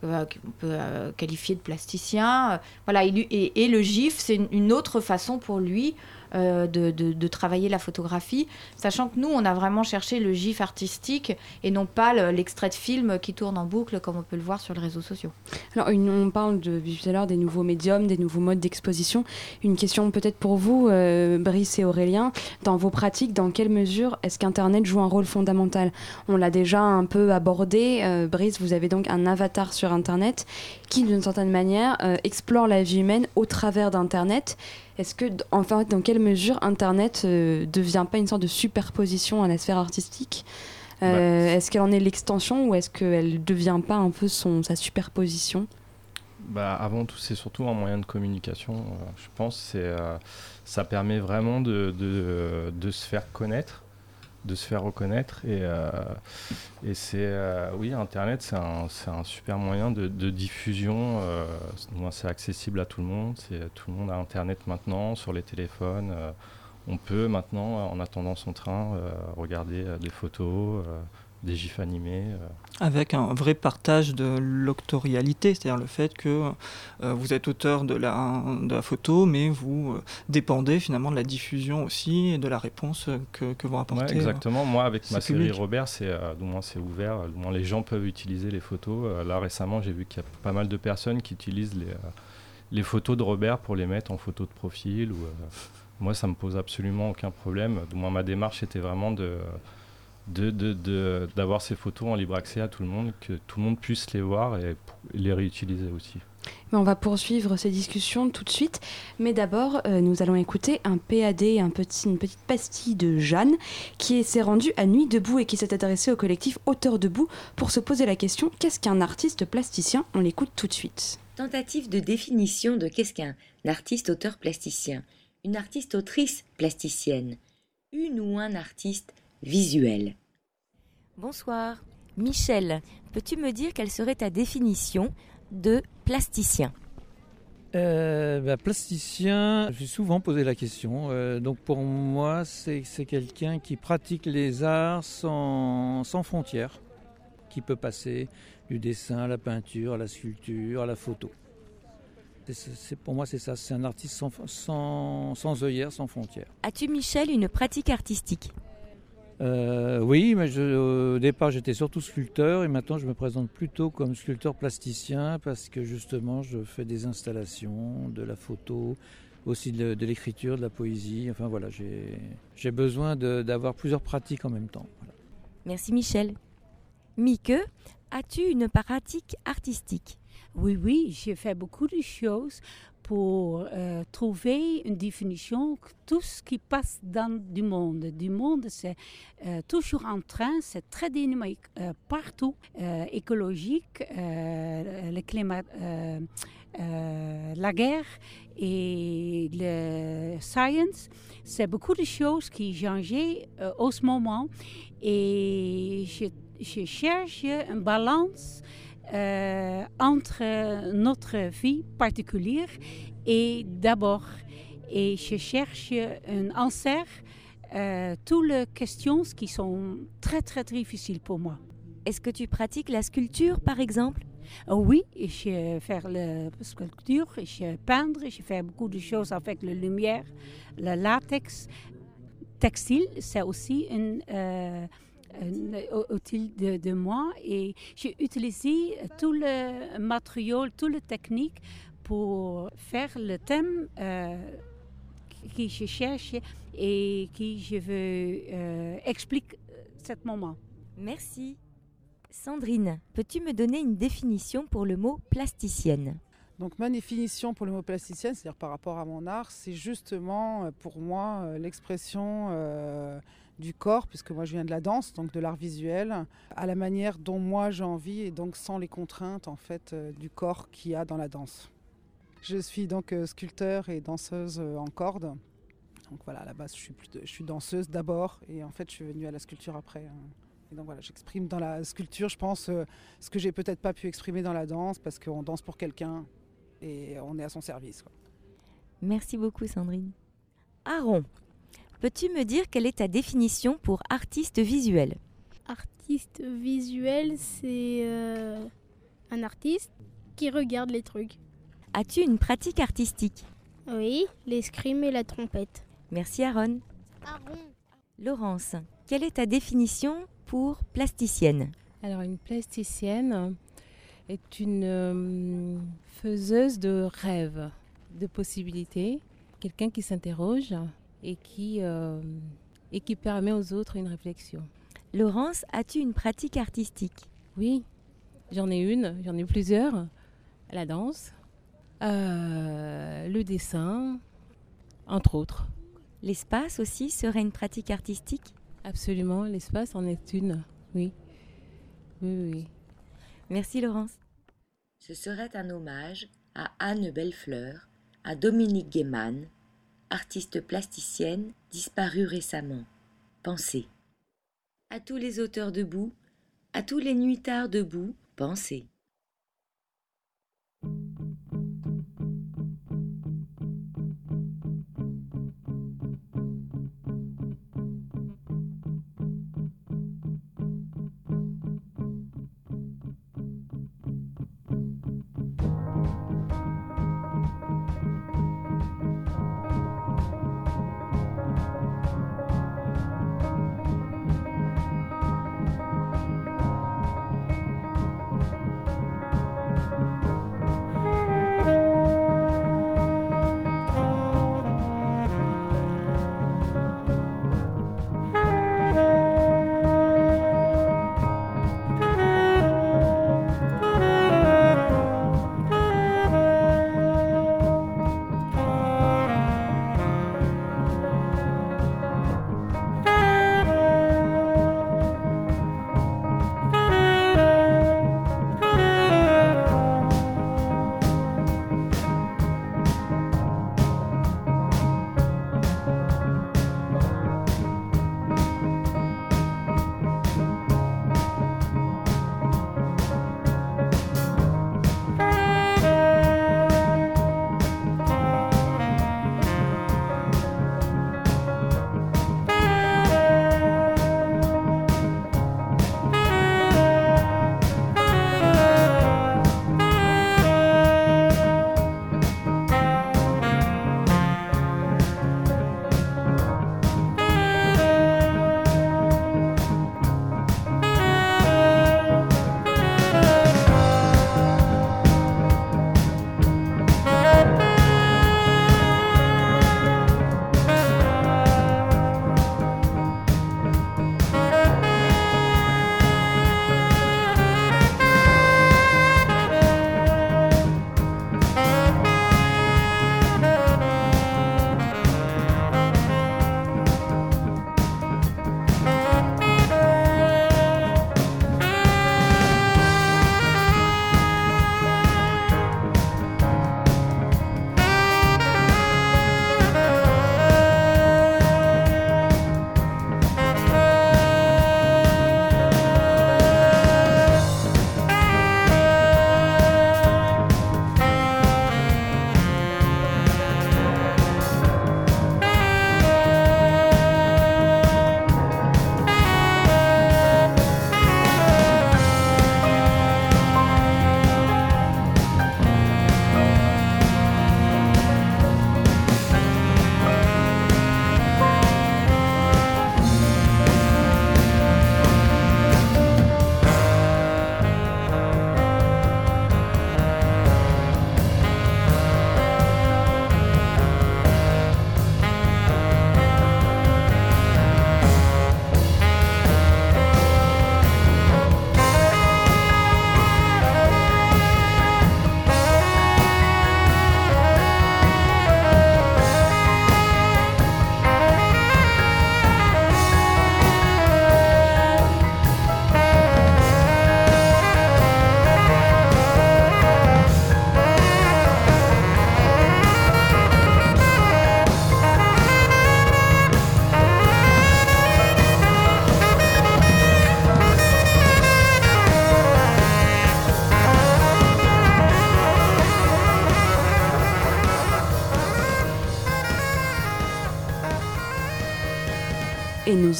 qu'on peut qualifier de plasticien. Voilà, il- et, le GIF, c'est une, autre façon pour lui de, de- travailler la photographie, sachant que nous, on a vraiment cherché le gif artistique et non pas le- l'extrait de film qui tourne en boucle comme on peut le voir sur les réseaux sociaux. Alors, on parle tout à l'heure des nouveaux médiums, des nouveaux modes d'exposition. Une question peut-être pour vous, euh, Brice et Aurélien. Dans vos pratiques, dans quelle mesure est-ce qu'Internet joue un rôle fondamental? On l'a déjà un peu abordé. Euh, Brice, vous avez donc un avatar sur Internet qui, d'une certaine manière, euh, explore la vie humaine au travers d'Internet. Est-ce que, enfin, dans quelle mesure Internet ne devient pas une sorte de superposition à la sphère artistique? Euh, Est-ce qu'elle en est l'extension ou est-ce qu'elle ne devient pas un peu son, sa superposition? Bah, avant tout, c'est surtout un moyen de communication, euh, je pense. Euh, ça permet vraiment de, de, de se faire connaître, de se faire reconnaître. Et, euh, c'est, euh, oui, Internet, c'est un, super moyen de, diffusion. euh, c'est- accessible à tout le monde. C'est, tout le monde a Internet maintenant, sur les téléphones. on peut maintenant, en attendant son train, regarder des photos, des gifs animés. euh. Avec un vrai partage de l'octorialité, c'est-à-dire le fait que euh, vous êtes auteur de la, de la photo, mais vous euh, dépendez finalement de la diffusion aussi et de la réponse que, que vont Ouais, apporter. euh, exactement. Moi, avec ma ce série public. Robert, c'est c'est ouvert. Du moins, les gens peuvent utiliser les photos. Là, récemment, j'ai vu qu'il y a pas mal de personnes qui utilisent les, les photos de Robert pour les mettre en photo de profil. Ou, moi, ça me pose absolument aucun problème. Du moins, ma démarche était vraiment de de- de- de- d'avoir ces photos en libre accès à tout le monde, que tout le monde puisse les voir et les réutiliser aussi. Mais on va poursuivre ces discussions tout de suite. Mais d'abord, euh, nous allons écouter un PAD, un petit, une petite pastille de Jeanne, qui s'est rendue à Nuit debout et qui s'est adressée au collectif Auteur debout pour se poser la question qu'est-ce qu'un artiste plasticien? On l'écoute tout de suite. Tentative de définition de qu'est-ce qu'un artiste auteur plasticien, une artiste autrice plasticienne, une ou un artiste visuel. Bonsoir. Michel, peux-tu me dire quelle serait ta définition de plasticien? Euh, bah, plasticien, je suis souvent posé la question. Euh, donc pour moi, c'est quelqu'un qui pratique les arts sans, sans frontières, qui peut passer du dessin à la peinture, à la sculpture, à la photo. C'est- pour moi, c'est ça. C'est un artiste sans, sans, sans œillères, sans frontières. As-tu, Michel, une pratique artistique? Euh, oui, mais je- au départ j'étais surtout sculpteur et maintenant je me présente plutôt comme sculpteur plasticien parce que justement je fais des installations, de la photo, aussi de, de l'écriture, de la poésie. Enfin voilà, j'ai besoin d'avoir plusieurs pratiques en même temps. Voilà. Merci, Michel. Mieke, as-tu une pratique artistique? Oui, oui, j'ai fait beaucoup de choses pour euh, trouver une définition que tout ce qui passe dans du monde. Du monde, c'est euh, toujours en train, c'est très dynamique euh, partout, écologique, le climat, la guerre et le science. C'est beaucoup de choses qui changent au ce moment et je, je cherche une balance euh, entre notre vie particulière et d'abord. Et je cherche un answer à toutes les questions qui sont très très difficiles pour moi. Est-ce que tu pratiques la sculpture, par exemple? Euh, Oui, je fais la sculpture, je peindre, je fais beaucoup de choses avec la lumière, le latex. Textile, c'est aussi un, euh, un outil de, de moi et j'ai utilisé tout le matériel, toute la technique pour faire le thème euh, que je cherche et que je veux euh, expliquer ce moment. Merci. Sandrine, peux-tu me donner une définition pour le mot plasticienne? Donc ma définition pour le mot plasticienne, c'est-à-dire par rapport à mon art, c'est justement euh, pour moi euh, l'expression euh, du corps, puisque moi je viens de la danse, donc de l'art visuel, à la manière dont moi j'ai envie et donc sans les contraintes en fait euh, du corps qu'il y a dans la danse. Je suis donc euh, sculpteur et danseuse euh, en corde. Donc voilà, à la base je suis, je suis danseuse d'abord et en fait je suis venue à la sculpture après. hein. Et donc voilà, j'exprime dans la sculpture, je pense, ce que j'ai peut-être pas pu exprimer dans la danse parce qu'on danse pour quelqu'un et on est à son service. Merci beaucoup, Sandrine. Aaron, peux-tu me dire quelle est ta définition pour artiste visuel? Artiste visuel, c'est euh, un artiste qui regarde les trucs. As-tu une pratique artistique? Oui, l'escrime et la trompette. Merci Aaron. Laurence, quelle est ta définition pour plasticienne? Alors une plasticienne est une euh, faiseuse de rêves, de possibilités, quelqu'un qui s'interroge et qui, euh, et qui permet aux autres une réflexion. Laurence, as-tu une pratique artistique? Oui, j'en ai une, j'en ai plusieurs. La danse, euh, le dessin, entre autres. L'espace aussi serait une pratique artistique? Absolument, l'espace en est une, oui. Oui, oui. Merci Laurence. Ce serait un hommage à Anne Bellefleur, à Dominique Guéman, artiste plasticienne disparue récemment. Pensez. À tous les auteurs debout, à tous les nuitards debout, pensez.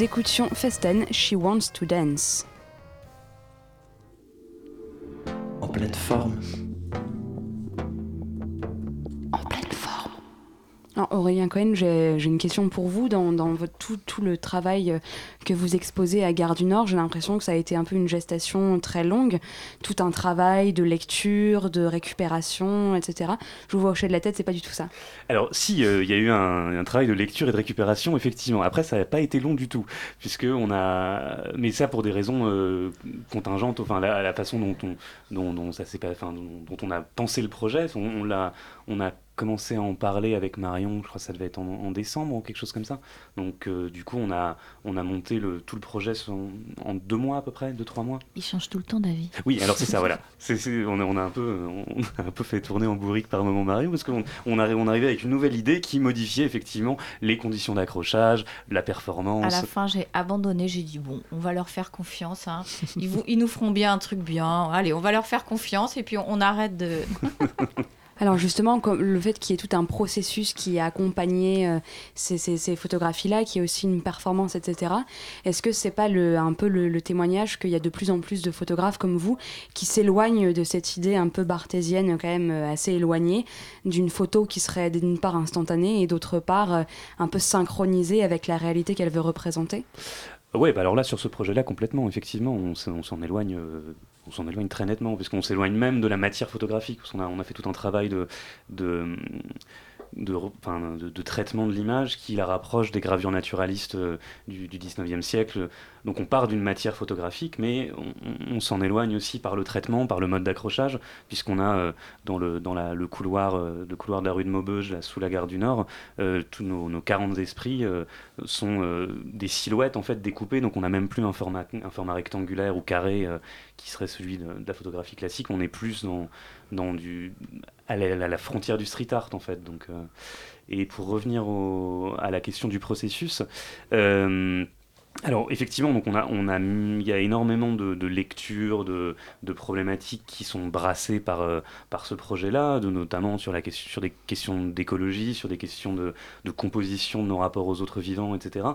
Écoutions Festen, She Wants to Dance. En pleine forme. Aurélien Cohen, j'ai une question pour vous. Dans, tout, le travail euh, que vous exposez à Gare du Nord, j'ai l'impression que ça a été un peu une gestation très longue. Tout un travail de lecture, de récupération, etc. Je vous vois hocher de la tête, c'est pas du tout ça. Alors, si, euh, il y a eu un, travail de lecture et de récupération, effectivement. Après, ça n'a pas été long du tout, puisque on a, mais ça pour des raisons euh, contingentes, enfin la, façon dont on, a pensé le projet, on l'a, on a commencé à en parler avec Marion, je crois que ça devait être en, en décembre ou quelque chose comme ça. Donc, euh, du coup, on a, on a monté le, tout le projet en, en deux mois à peu près, deux trois mois. Il change tout le temps d'avis. Oui, alors c'est ça, voilà. C'est- on, a, on, a un peu, on a un peu fait tourner en bourrique par moment Mario parce qu'on on on arrivait avec une nouvelle idée qui modifiait effectivement les conditions d'accrochage, la performance. À la fin, j'ai abandonné. J'ai dit bon, on va leur faire confiance. hein. Ils, vous- ils nous feront bien un truc bien. Allez, on va leur faire confiance et puis on, on arrête de. Alors justement, le fait qu'il y ait tout un processus qui a accompagné euh, ces, photographies-là, qui est aussi une performance, etc. Est-ce que c'est pas un peu le, témoignage qu'il y a de plus en plus de photographes comme vous qui s'éloignent de cette idée un peu barthésienne, quand même euh, assez éloignée, d'une photo qui serait d'une part instantanée et d'autre part euh, un peu synchronisée avec la réalité qu'elle veut représenter? Ouais, bah alors là sur ce projet-là complètement, effectivement, on s'en éloigne, on s'en éloigne très nettement, puisqu'on s'éloigne même de la matière photographique. Parce qu'on a, on a fait tout un travail de, de, de, traitement de l'image qui la rapproche des gravures naturalistes euh, du, du 19e siècle. Donc on part d'une matière photographique, mais on, s'en éloigne aussi par le traitement, par le mode d'accrochage, puisqu'on a euh, dans, le, couloir, euh, couloir de la rue de Maubeuge, sous la gare du Nord, tous nos, nos 40 esprits sont des silhouettes en fait découpées, donc on n'a même plus un format, un format rectangulaire ou carré qui serait celui de, de la photographie classique. On est plus dans, dans du, à, la, frontière du street art en fait. Donc, euh, et pour revenir à la question du processus. euh, alors effectivement, donc on a, on a, il y a énormément de, lectures, de, de problématiques qui sont brassées par, euh, par ce projet-là, notamment sur, la question, sur des questions d'écologie, sur des questions de, de composition de nos rapports aux autres vivants, etc.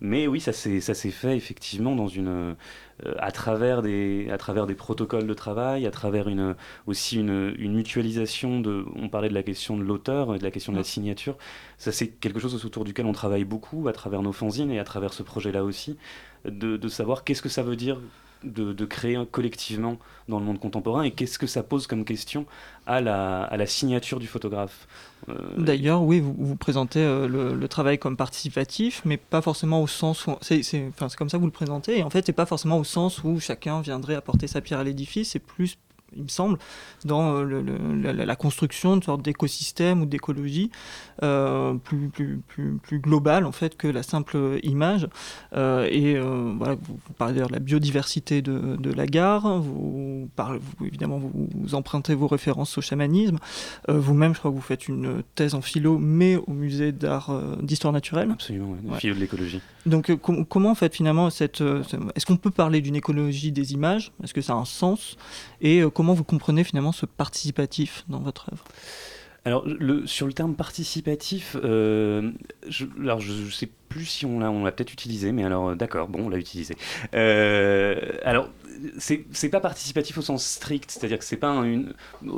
Mais oui, ça s'est fait effectivement dans une, euh, à, travers des, à travers des protocoles de travail, à travers une, aussi une, une mutualisation de... On parlait de la question de l'auteur, et de la question de la signature. Ça, c'est quelque chose autour duquel on travaille beaucoup à travers nos fanzines et à travers ce projet-là aussi, de, de savoir qu'est-ce que ça veut dire de, créer collectivement dans le monde contemporain et qu'est-ce que ça pose comme question à la, signature du photographe. Euh, D'ailleurs, oui, vous, vous présentez euh, le, travail comme participatif, mais pas forcément au sens où. C'est comme ça que vous le présentez, et en fait, c'est pas forcément au sens où chacun viendrait apporter sa pierre à l'édifice, c'est plus, il me semble, dans euh, le- le- la, la construction d'une sorte d'écosystème ou d'écologie euh, plus, plus, plus, plus globale, en fait, que la simple image. Euh, et euh, voilà, vous, vous parlez d'ailleurs de la biodiversité de, de la gare, vous, parlez, vous- évidemment, vous, vous empruntez vos références au chamanisme. Vous-même, je crois que vous faites une thèse en philo, mais au musée d'art, d'histoire naturelle. Absolument, ouais, philo de l'écologie. Donc, com- comment en fait finalement cette, ce- est-ce qu'on peut parler d'une écologie des images? Est-ce que ça a un sens? Et euh, comment vous comprenez finalement ce participatif dans votre œuvre? Alors, sur le terme participatif, euh, je, alors je, je sais plus si on l'a, peut-être utilisé, mais alors euh, d'accord, bon, on l'a utilisé. Alors, c'est pas participatif au sens strict, c'est-à-dire que c'est pas un- une,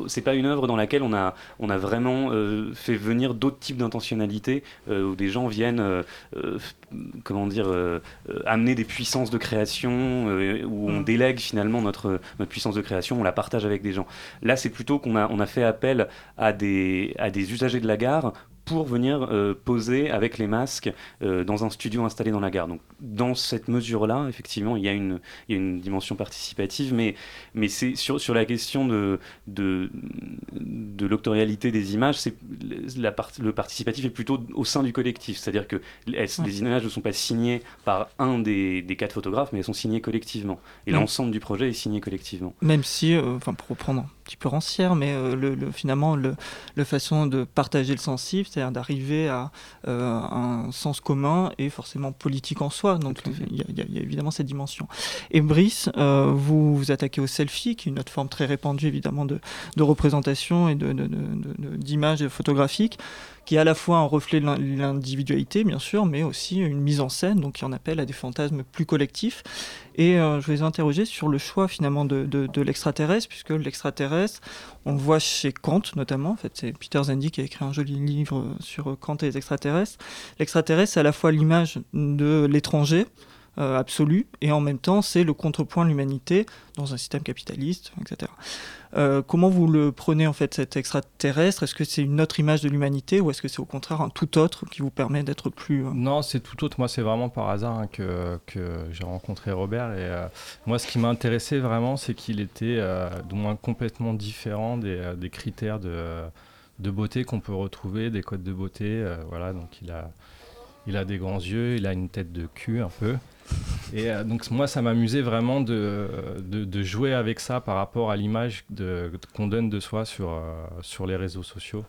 c'est pas une œuvre dans laquelle on a, on a vraiment euh, fait venir d'autres types d'intentionnalités euh, où des gens viennent, euh, comment dire, amener des puissances de création où on Mm. délègue finalement notre, notre puissance de création, on la partage avec des gens. Là, c'est plutôt qu'on a, on a fait appel à des, à des usagers de la gare pour venir euh, poser avec les masques euh, dans un studio installé dans la gare. Donc, dans cette mesure-là, effectivement, il y a une, il y a une dimension participative, mais, mais c'est sur, sur la question de, de, de l'octorialité des images, c'est la part- le participatif est plutôt au sein du collectif. C'est-à-dire que elles- les images ne sont pas signées par un des, des quatre photographes, mais elles sont signées collectivement. Et l'ensemble du projet est signé collectivement. Même si, euh, enfin pour reprendre petit peu rancière, mais euh, le, le- finalement le, le façon de partager le sensible, c'est-à-dire d'arriver à euh, un sens commun et forcément politique en soi. Donc il y, a- y y évidemment cette dimension. Et Brice, euh, vous vous attaquez au selfie, qui est une autre forme très répandue évidemment de, de représentation et de- de- de- photographiques. Qui est à la fois un reflet de l'in- l'individualité, bien sûr, mais aussi une mise en scène, donc qui en appelle à des fantasmes plus collectifs. Et euh, je les interroger sur le choix finalement de, l'extraterrestre, puisque l'extraterrestre, on le voit chez Kant notamment. En fait, c'est Peter Zendy qui a écrit un joli livre sur Kant et les extraterrestres. L'extraterrestre, c'est à la fois l'image de l'étranger, euh, absolu, et en même temps, c'est le contrepoint de l'humanité dans un système capitaliste, etc. Euh, comment vous le prenez en fait cet extraterrestre? Est-ce que c'est une autre image de l'humanité ou est-ce que c'est au contraire un tout autre qui vous permet d'être plus... euh, Non, c'est tout autre. Moi, c'est vraiment par hasard hein, que, que j'ai rencontré Robert. Et euh, moi, ce qui m'a intéressé vraiment, c'est qu'il était du moins complètement différent des, des critères de, de beauté qu'on peut retrouver, des codes de beauté. voilà, donc il a, il a des grands yeux, il a une tête de cul un peu. Et euh, donc moi, ça m'amusait vraiment de, de, de jouer avec ça par rapport à l'image qu'on donne de soi sur, euh, sur les réseaux sociaux.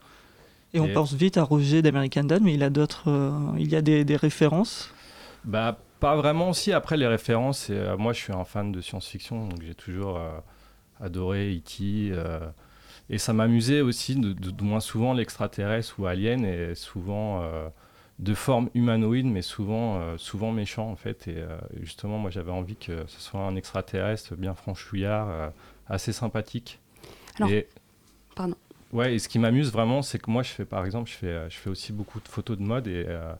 Et on pense vite à Roger d'American Dad, mais il a d'autres, euh, il y a des, des références? Bah, pas vraiment aussi. Après, les références, moi, je suis un fan de science-fiction, donc j'ai toujours adoré E.T. et ça m'amusait aussi, de, de- de moins souvent, l'extraterrestre ou alien est souvent de forme humanoïde, mais souvent, euh, souvent méchant, en fait. Et euh, justement, moi, j'avais envie que ce soit un extraterrestre bien franchouillard, euh, assez sympathique. Alors, Et- pardon. Ouais, et ce qui m'amuse vraiment, c'est que moi, je fais par exemple, je fais, euh, je fais aussi beaucoup de photos de mode et, euh,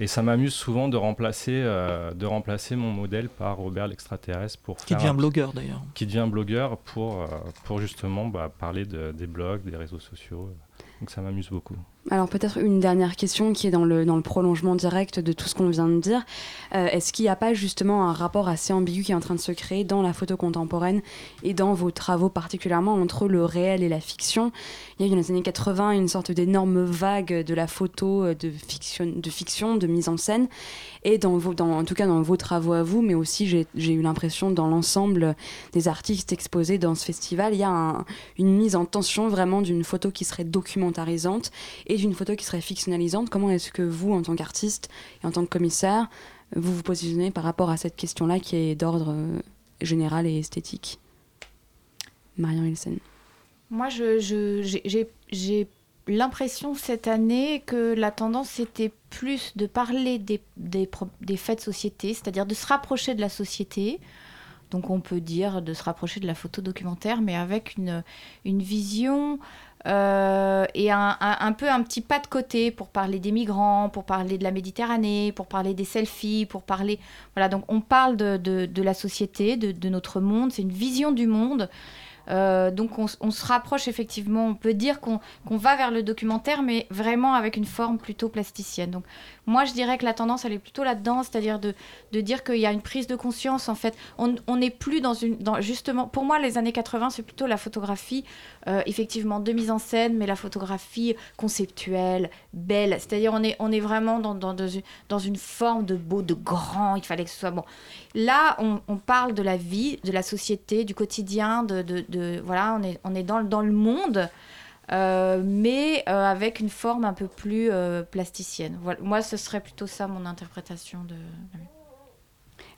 et ça m'amuse souvent de remplacer, euh, de remplacer mon modèle par Robert l'extraterrestre pour Qui faire devient un- blogueur, d'ailleurs. Qui devient blogueur pour, euh, pour justement bah, parler de- des blogs, des réseaux sociaux. Donc ça m'amuse beaucoup. Alors peut-être une dernière question qui est dans le, dans le prolongement direct de tout ce qu'on vient de dire. Euh, Est-ce qu'il n'y a pas justement un rapport assez ambigu qui est en train de se créer dans la photo contemporaine et dans vos travaux particulièrement entre le réel et la fiction? Il y a eu dans les années 80 une sorte d'énorme vague de la photo euh, de fiction, de, mise en scène. Et dans vos, dans, en tout cas dans vos travaux à vous, mais aussi j'ai eu l'impression dans l'ensemble des artistes exposés dans ce festival, il y a un- une mise en tension vraiment d'une photo qui serait documentarisante et d'une photo qui serait fictionnalisante. Comment est-ce que vous, en tant qu'artiste et en tant que commissaire, vous vous positionnez par rapport à cette question-là qui est d'ordre euh, général et esthétique? Marion Hilsen. Moi, j'ai- l'impression cette année que la tendance c'était plus de parler des, faits de société, c'est-à-dire de se rapprocher de la société. Donc on peut dire de se rapprocher de la photo documentaire, mais avec une vision euh, et un, peu un petit pas de côté pour parler des migrants, pour parler de la Méditerranée, pour parler des selfies, pour parler... Voilà, donc on parle de, de- la société, de, notre monde, c'est une vision du monde. Euh, donc on, se rapproche effectivement, on peut dire qu'on qu'on va vers le documentaire, mais vraiment avec une forme plutôt plasticienne. Donc moi je dirais que la tendance elle est plutôt là-dedans, c'est-à-dire de, de dire qu'il y a une prise de conscience en fait. On n'est plus dans une... Justement, pour moi les années 80 c'est plutôt la photographie, euh, effectivement de mise en scène, mais la photographie conceptuelle, belle. C'est-à-dire on est, on est vraiment dans, dans, une, dans une forme de beau, de grand, il fallait que ce soit bon. Là, on, parle de la vie, de la société, du quotidien, de, de, de- voilà, on est, on est dans, dans le monde, euh, mais euh, avec une forme un peu plus euh, plasticienne. Voilà. Moi, ce serait plutôt ça mon interprétation de.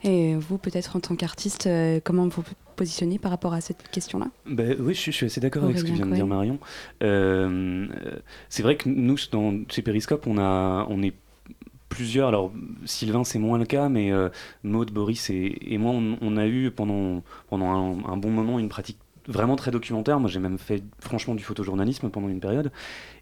Et vous, peut-être en tant qu'artiste, euh, comment vous vous positionnez par rapport à cette question-là? Ben oui, je, suis- je suis assez d'accord avec ce que vient de dire. Marion. C'est vrai que nous, dans, chez Periscope, on, a, on est plusieurs. Alors, Sylvain, c'est moins le cas, mais euh, Maud, Boris et, et moi, on, on a eu pendant, pendant un, un bon moment une pratique vraiment très documentaire. Moi, j'ai même fait franchement du photojournalisme pendant une période.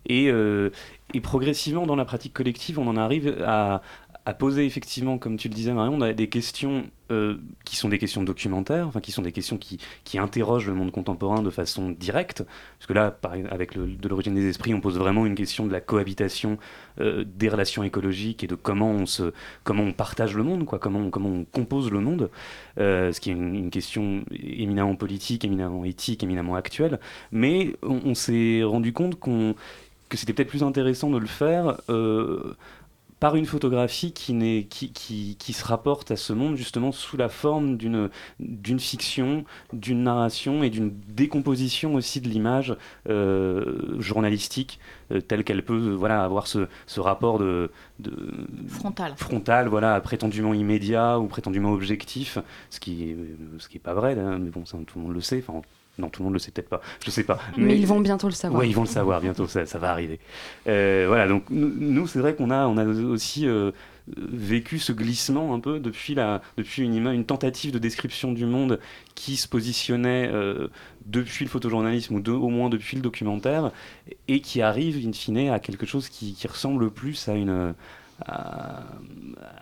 Et, euh, et progressivement, dans la pratique collective, on en arrive à, à poser effectivement, comme tu le disais Marion, des questions euh, qui sont des questions documentaires, enfin qui sont des questions qui, interrogent le monde contemporain de façon directe. Parce que là, avec de l'origine des esprits, on pose vraiment une question de la cohabitation euh, des relations écologiques et de comment on, se, comment on partage le monde, quoi, comment, on, comment on compose le monde, euh, ce qui est une, question éminemment politique, éminemment éthique, éminemment actuelle. Mais on, s'est rendu compte qu'on que c'était peut-être plus intéressant de le faire par une photographie qui, n'est, qui, qui, qui se rapporte à ce monde justement sous la forme d'une, d'une fiction, d'une narration et d'une décomposition aussi de l'image euh, journalistique euh, telle qu'elle peut euh, voilà, avoir ce, ce rapport de, de Frontal. frontal voilà, prétendument immédiat ou prétendument objectif, ce qui est, ce qui est pas vrai, mais bon, ça, tout le monde le sait. Enfin, non, tout le monde le sait peut-être pas. Je sais pas. Mais, ils vont bientôt le savoir. Oui, ils vont le savoir bientôt. Ça, ça va arriver. Euh, voilà. Donc nous, c'est vrai qu'on a, on a aussi euh, vécu ce glissement un peu depuis la, depuis une, tentative de description du monde qui se positionnait euh, depuis le photojournalisme ou de- au moins depuis le documentaire et qui arrive in fine à quelque chose qui, qui ressemble plus à une à,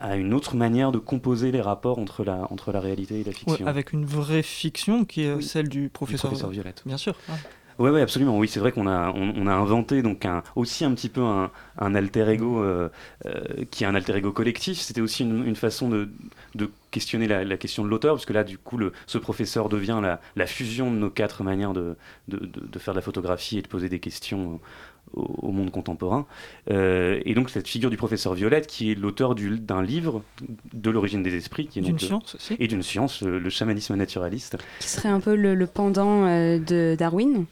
à une autre manière de composer les rapports entre la, entre la réalité et la Ouais, fiction. avec une vraie fiction qui est celle du professeur, professeur Violette. Bien sûr. Oui, ouais, absolument. Oui, c'est vrai qu'on a, on, on a inventé donc un, aussi un petit peu un, un alter ego euh, euh, qui est un alter ego collectif. C'était aussi une, une façon de, de questionner la, la question de l'auteur, parce que là, du coup, le, ce professeur devient la, la fusion de nos quatre manières de, de- de faire de la photographie et de poser des questions au, monde contemporain. Euh, et donc, cette figure du professeur Violette, qui est l'auteur du- d'un livre de l'origine des esprits, qui est D'une donc, euh, science aussi. et d'une science, le, le chamanisme naturaliste. Qui serait un peu le, le pendant euh, de Darwin.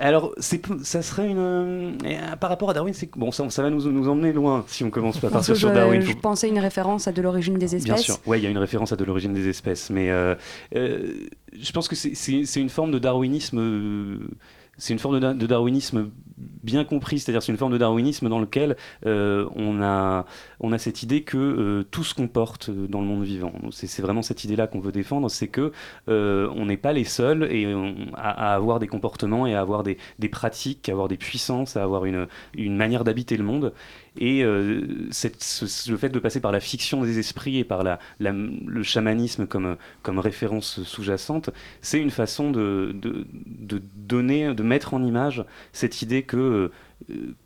Alors, ça serait une. euh, euh, par rapport à Darwin, c'est bon, ça, ça va nous, nous emmener loin si on commence pas à Parce partir sur Darwin. je Faut- pensais une référence à de l'origine des espèces. Bien sûr, ouais, il y a une référence à de l'origine des espèces, mais euh, euh, je pense que c'est, c'est- c'est une forme de darwinisme. euh, c'est une forme de darwinisme bien compris, c'est-à-dire c'est une forme de darwinisme dans lequel euh, on, a, on a cette idée que euh, tout se comporte euh, dans le monde vivant. C'est, vraiment cette idée-là qu'on veut défendre, c'est que on n'est pas les seuls et à, à avoir des comportements et à avoir des, des pratiques, à avoir des puissances, à avoir une, une manière d'habiter le monde. Et euh, le fait de passer par la fiction des esprits et par le chamanisme comme, référence sous-jacente, c'est une façon de, donner, de mettre en image cette idée euh,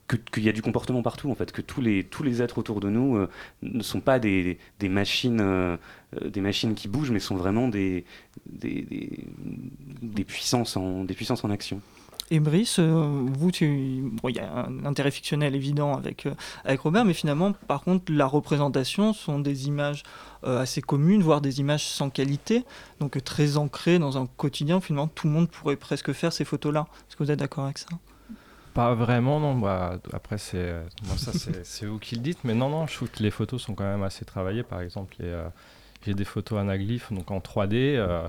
que- qu'il y a du comportement partout en fait, que tous les, tous les êtres autour de nous euh, ne sont pas des, machines, euh, euh, des machines qui bougent, mais sont vraiment des, des puissances en action. Et Brice, euh, vous, bon, il y a un intérêt fictionnel évident avec, euh, avec Robert, mais finalement, par contre, la représentation sont des images euh, assez communes, voire des images sans qualité, donc très ancrées dans un quotidien. Finalement, tout le monde pourrait presque faire ces photos-là. Est-ce que vous êtes d'accord avec ça? Pas vraiment, non. Bah, après, c'est bon, ça, c'est c'est vous qui le dites, mais non, non. Je trouve que les photos sont quand même assez travaillées. Par exemple, euh, j'ai des photos anaglyphes, donc en 3D. euh,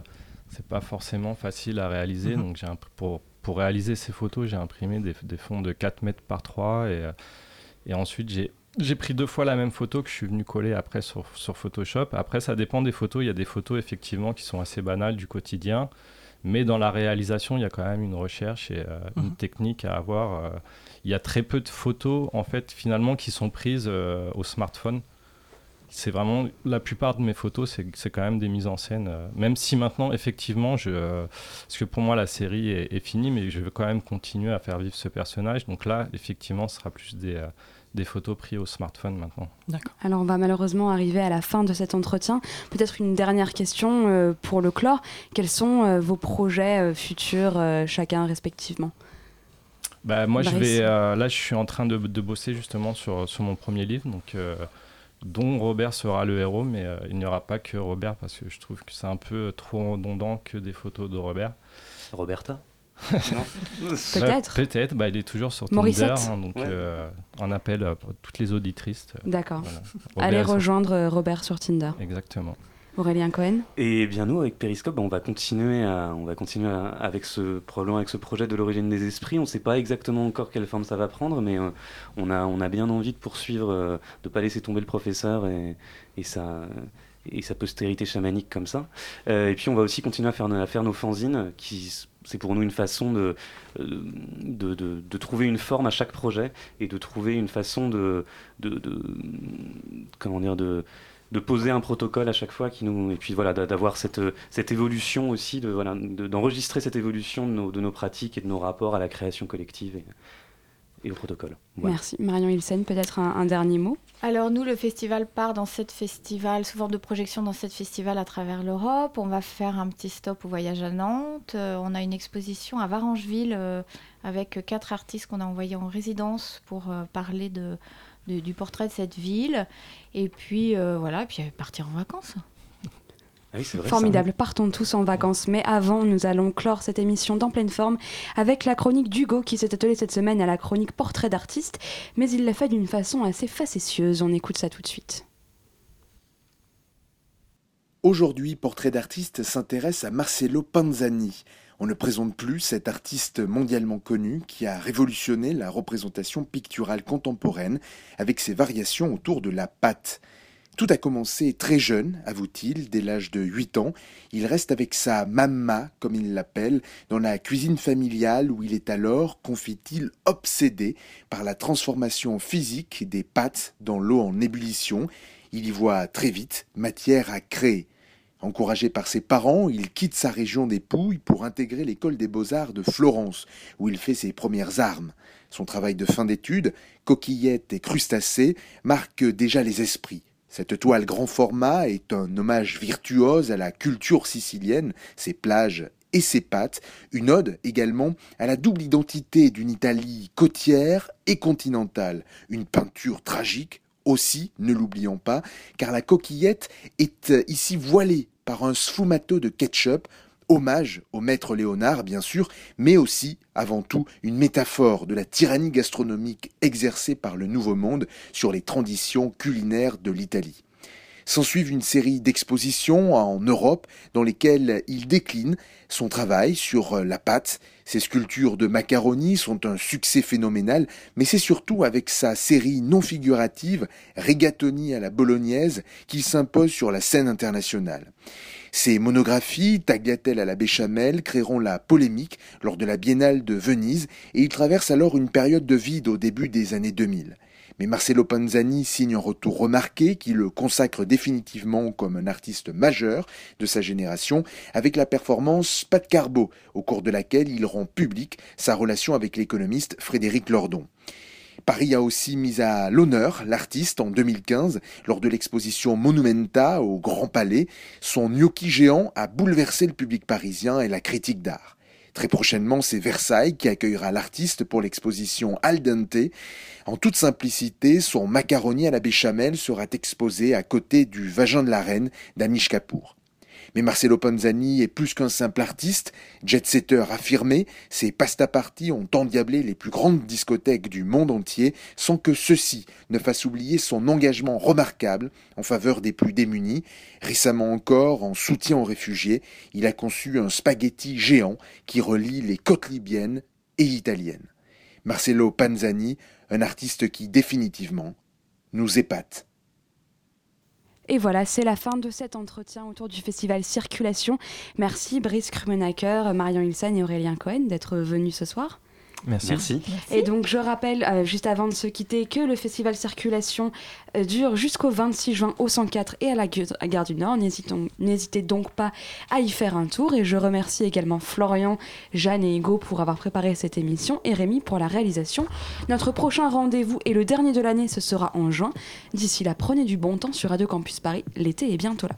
c'est pas forcément facile à réaliser. Mhm. Donc, j'ai pour pour réaliser ces photos, j'ai imprimé des, des fonds de 4 mètres par 3 et euh, et ensuite j'ai j'ai pris deux fois la même photo que je suis venu coller après sur, sur Photoshop. Après, ça dépend des photos. Il y a des photos effectivement qui sont assez banales du quotidien, mais dans la réalisation, il y a quand même une recherche et euh, une Mhm. technique à avoir. euh. il y a très peu de photos en fait finalement qui sont prises euh, au smartphone. C'est vraiment la plupart de mes photos, c'est c'est quand même des mises en scène. euh, même si maintenant, effectivement, je, euh, parce que pour moi la série est, est finie, mais je veux quand même continuer à faire vivre ce personnage. Donc là, effectivement, ce sera plus des, euh, des photos prises au smartphone maintenant. Alors on va malheureusement arriver à la fin de cet entretien. Peut-être une dernière question euh, pour le clore. Quels sont euh, vos projets euh, futurs, euh, chacun respectivement? Bah, moi, je vais, euh, là, je suis en train de, de bosser justement sur, sur mon premier livre, donc, euh, dont Robert sera le héros, mais euh, il n'y aura pas que Robert parce que je trouve que c'est un peu trop redondant que des photos de Robert. Roberta? Peut-être. Ouais, Peut-être, bah, il est toujours sur Tinder, hein, donc Ouais. euh, on appelle euh, toutes les auditrices. euh, D'accord. voilà. Allez rejoindre Robert sur Tinder. Exactement. Aurélien Cohen Et bien nous, avec Periscope, bah, on va continuer, à, on va continuer avec ce avec ce projet de l'origine des esprits. On ne sait pas exactement encore quelle forme ça va prendre, mais euh, on a on a bien envie de poursuivre, euh, de pas laisser tomber le professeur et, et sa et sa postérité chamanique comme ça. Euh, et puis on va aussi continuer à faire à faire nos fanzines, qui c'est pour nous une façon de, de, de, de trouver une forme à chaque projet et de trouver une façon de, de, de comment dire de de poser un protocole à chaque fois qui nous et puis voilà d'a- d'avoir cette cette évolution aussi de voilà de- d'enregistrer cette évolution de nos, de nos pratiques et de nos rapports à la création collective et, et au protocole. Voilà. Merci. Marion Ilsen, peut-être un, un dernier mot? Alors nous, le festival part dans cette festival, sous forme de projection dans cette festival à travers l'Europe. On va faire un petit stop au voyage à Nantes. Euh, on a une exposition à Varangeville euh, avec quatre artistes qu'on a envoyés en résidence pour euh, parler de, de- du portrait de cette ville. Et puis euh, voilà, puis euh, partir en vacances. Ah oui, ça. Formidable, partons tous en vacances. Mais avant, nous allons clore cette émission dans pleine forme avec la chronique d'Hugo qui s'est attelé cette semaine à la chronique portrait d'artiste, mais il l'a fait d'une façon assez facétieuse. On écoute ça tout de suite. Aujourd'hui, Portrait d'artiste s'intéresse à Marcello Panzani. On ne présente plus cet artiste mondialement connu qui a révolutionné la représentation picturale contemporaine avec ses variations autour de la pâte. Tout a commencé très jeune, avoue-t-il, dès l'âge de 8 ans. Il reste avec sa mamma, comme il l'appelle, dans la cuisine familiale où il est alors, confie-t-il, obsédé par la transformation physique des pâtes dans l'eau en ébullition. Il y voit très vite matière à créer. Encouragé par ses parents, il quitte sa région des Pouilles pour intégrer l'école des beaux-arts de Florence, où il fait ses premières armes. Son travail de fin d'études, coquillettes et crustacés, marque déjà les esprits. Cette toile grand format est un hommage virtuose à la culture sicilienne, ses plages et ses pâtes, une ode également à la double identité d'une Italie côtière et continentale, une peinture tragique aussi, ne l'oublions pas, car la coquillette est ici voilée par un sfumato de ketchup hommage au maître Léonard, bien sûr, mais aussi, avant tout, une métaphore de la tyrannie gastronomique exercée par le Nouveau Monde sur les traditions culinaires de l'Italie. S'ensuivent une série d'expositions en Europe dans lesquelles il décline son travail sur la pâte. Ses sculptures de macaroni sont un succès phénoménal, mais c'est surtout avec sa série non figurative Rigatoni à la bolognaise qu'il s'impose sur la scène internationale. Ces monographies, Tagliatelle à la béchamel, créeront la polémique lors de la Biennale de Venise et il traverse alors une période de vide au début des années 2000. Mais Marcello Panzani signe un retour remarqué qui le consacre définitivement comme un artiste majeur de sa génération avec la performance Pas de Carbo, au cours de laquelle il rend public sa relation avec l'économiste Frédéric Lordon. Paris a aussi mis à l'honneur l'artiste en 2015 lors de l'exposition Monumenta au Grand Palais. Son gnocchi géant a bouleversé le public parisien et la critique d'art. Très prochainement, c'est Versailles qui accueillera l'artiste pour l'exposition Al dente. En toute simplicité, son macaroni à la béchamel sera exposé à côté du vagin de la reine d'Anish Kapoor. Mais Marcelo Panzani est plus qu'un simple artiste, jet-setter affirmé, ses pasta parties ont endiablé les plus grandes discothèques du monde entier sans que ceci ne fasse oublier son engagement remarquable en faveur des plus démunis. Récemment encore, en soutien aux réfugiés, il a conçu un spaghetti géant qui relie les côtes libyennes et italiennes. Marcelo Panzani, un artiste qui définitivement nous épate. Et voilà, c'est la fin de cet entretien autour du festival Circulation. Merci Brice Krumenacker, Marion Hilsan et Aurélien Cohen d'être venus ce soir. Merci. Et donc je rappelle, euh, juste avant de se quitter, que le festival Circulation euh, dure jusqu'au 26 juin au 104 et à la Gare du Nord. N'hésitez donc pas à y faire un tour. Et je remercie également Florian, Jeanne et Hugo pour avoir préparé cette émission et Rémi pour la réalisation. Notre prochain rendez-vous et le dernier de l'année, ce sera en juin. D'ici là, prenez du bon temps sur Radio Campus Paris. L'été est bientôt là.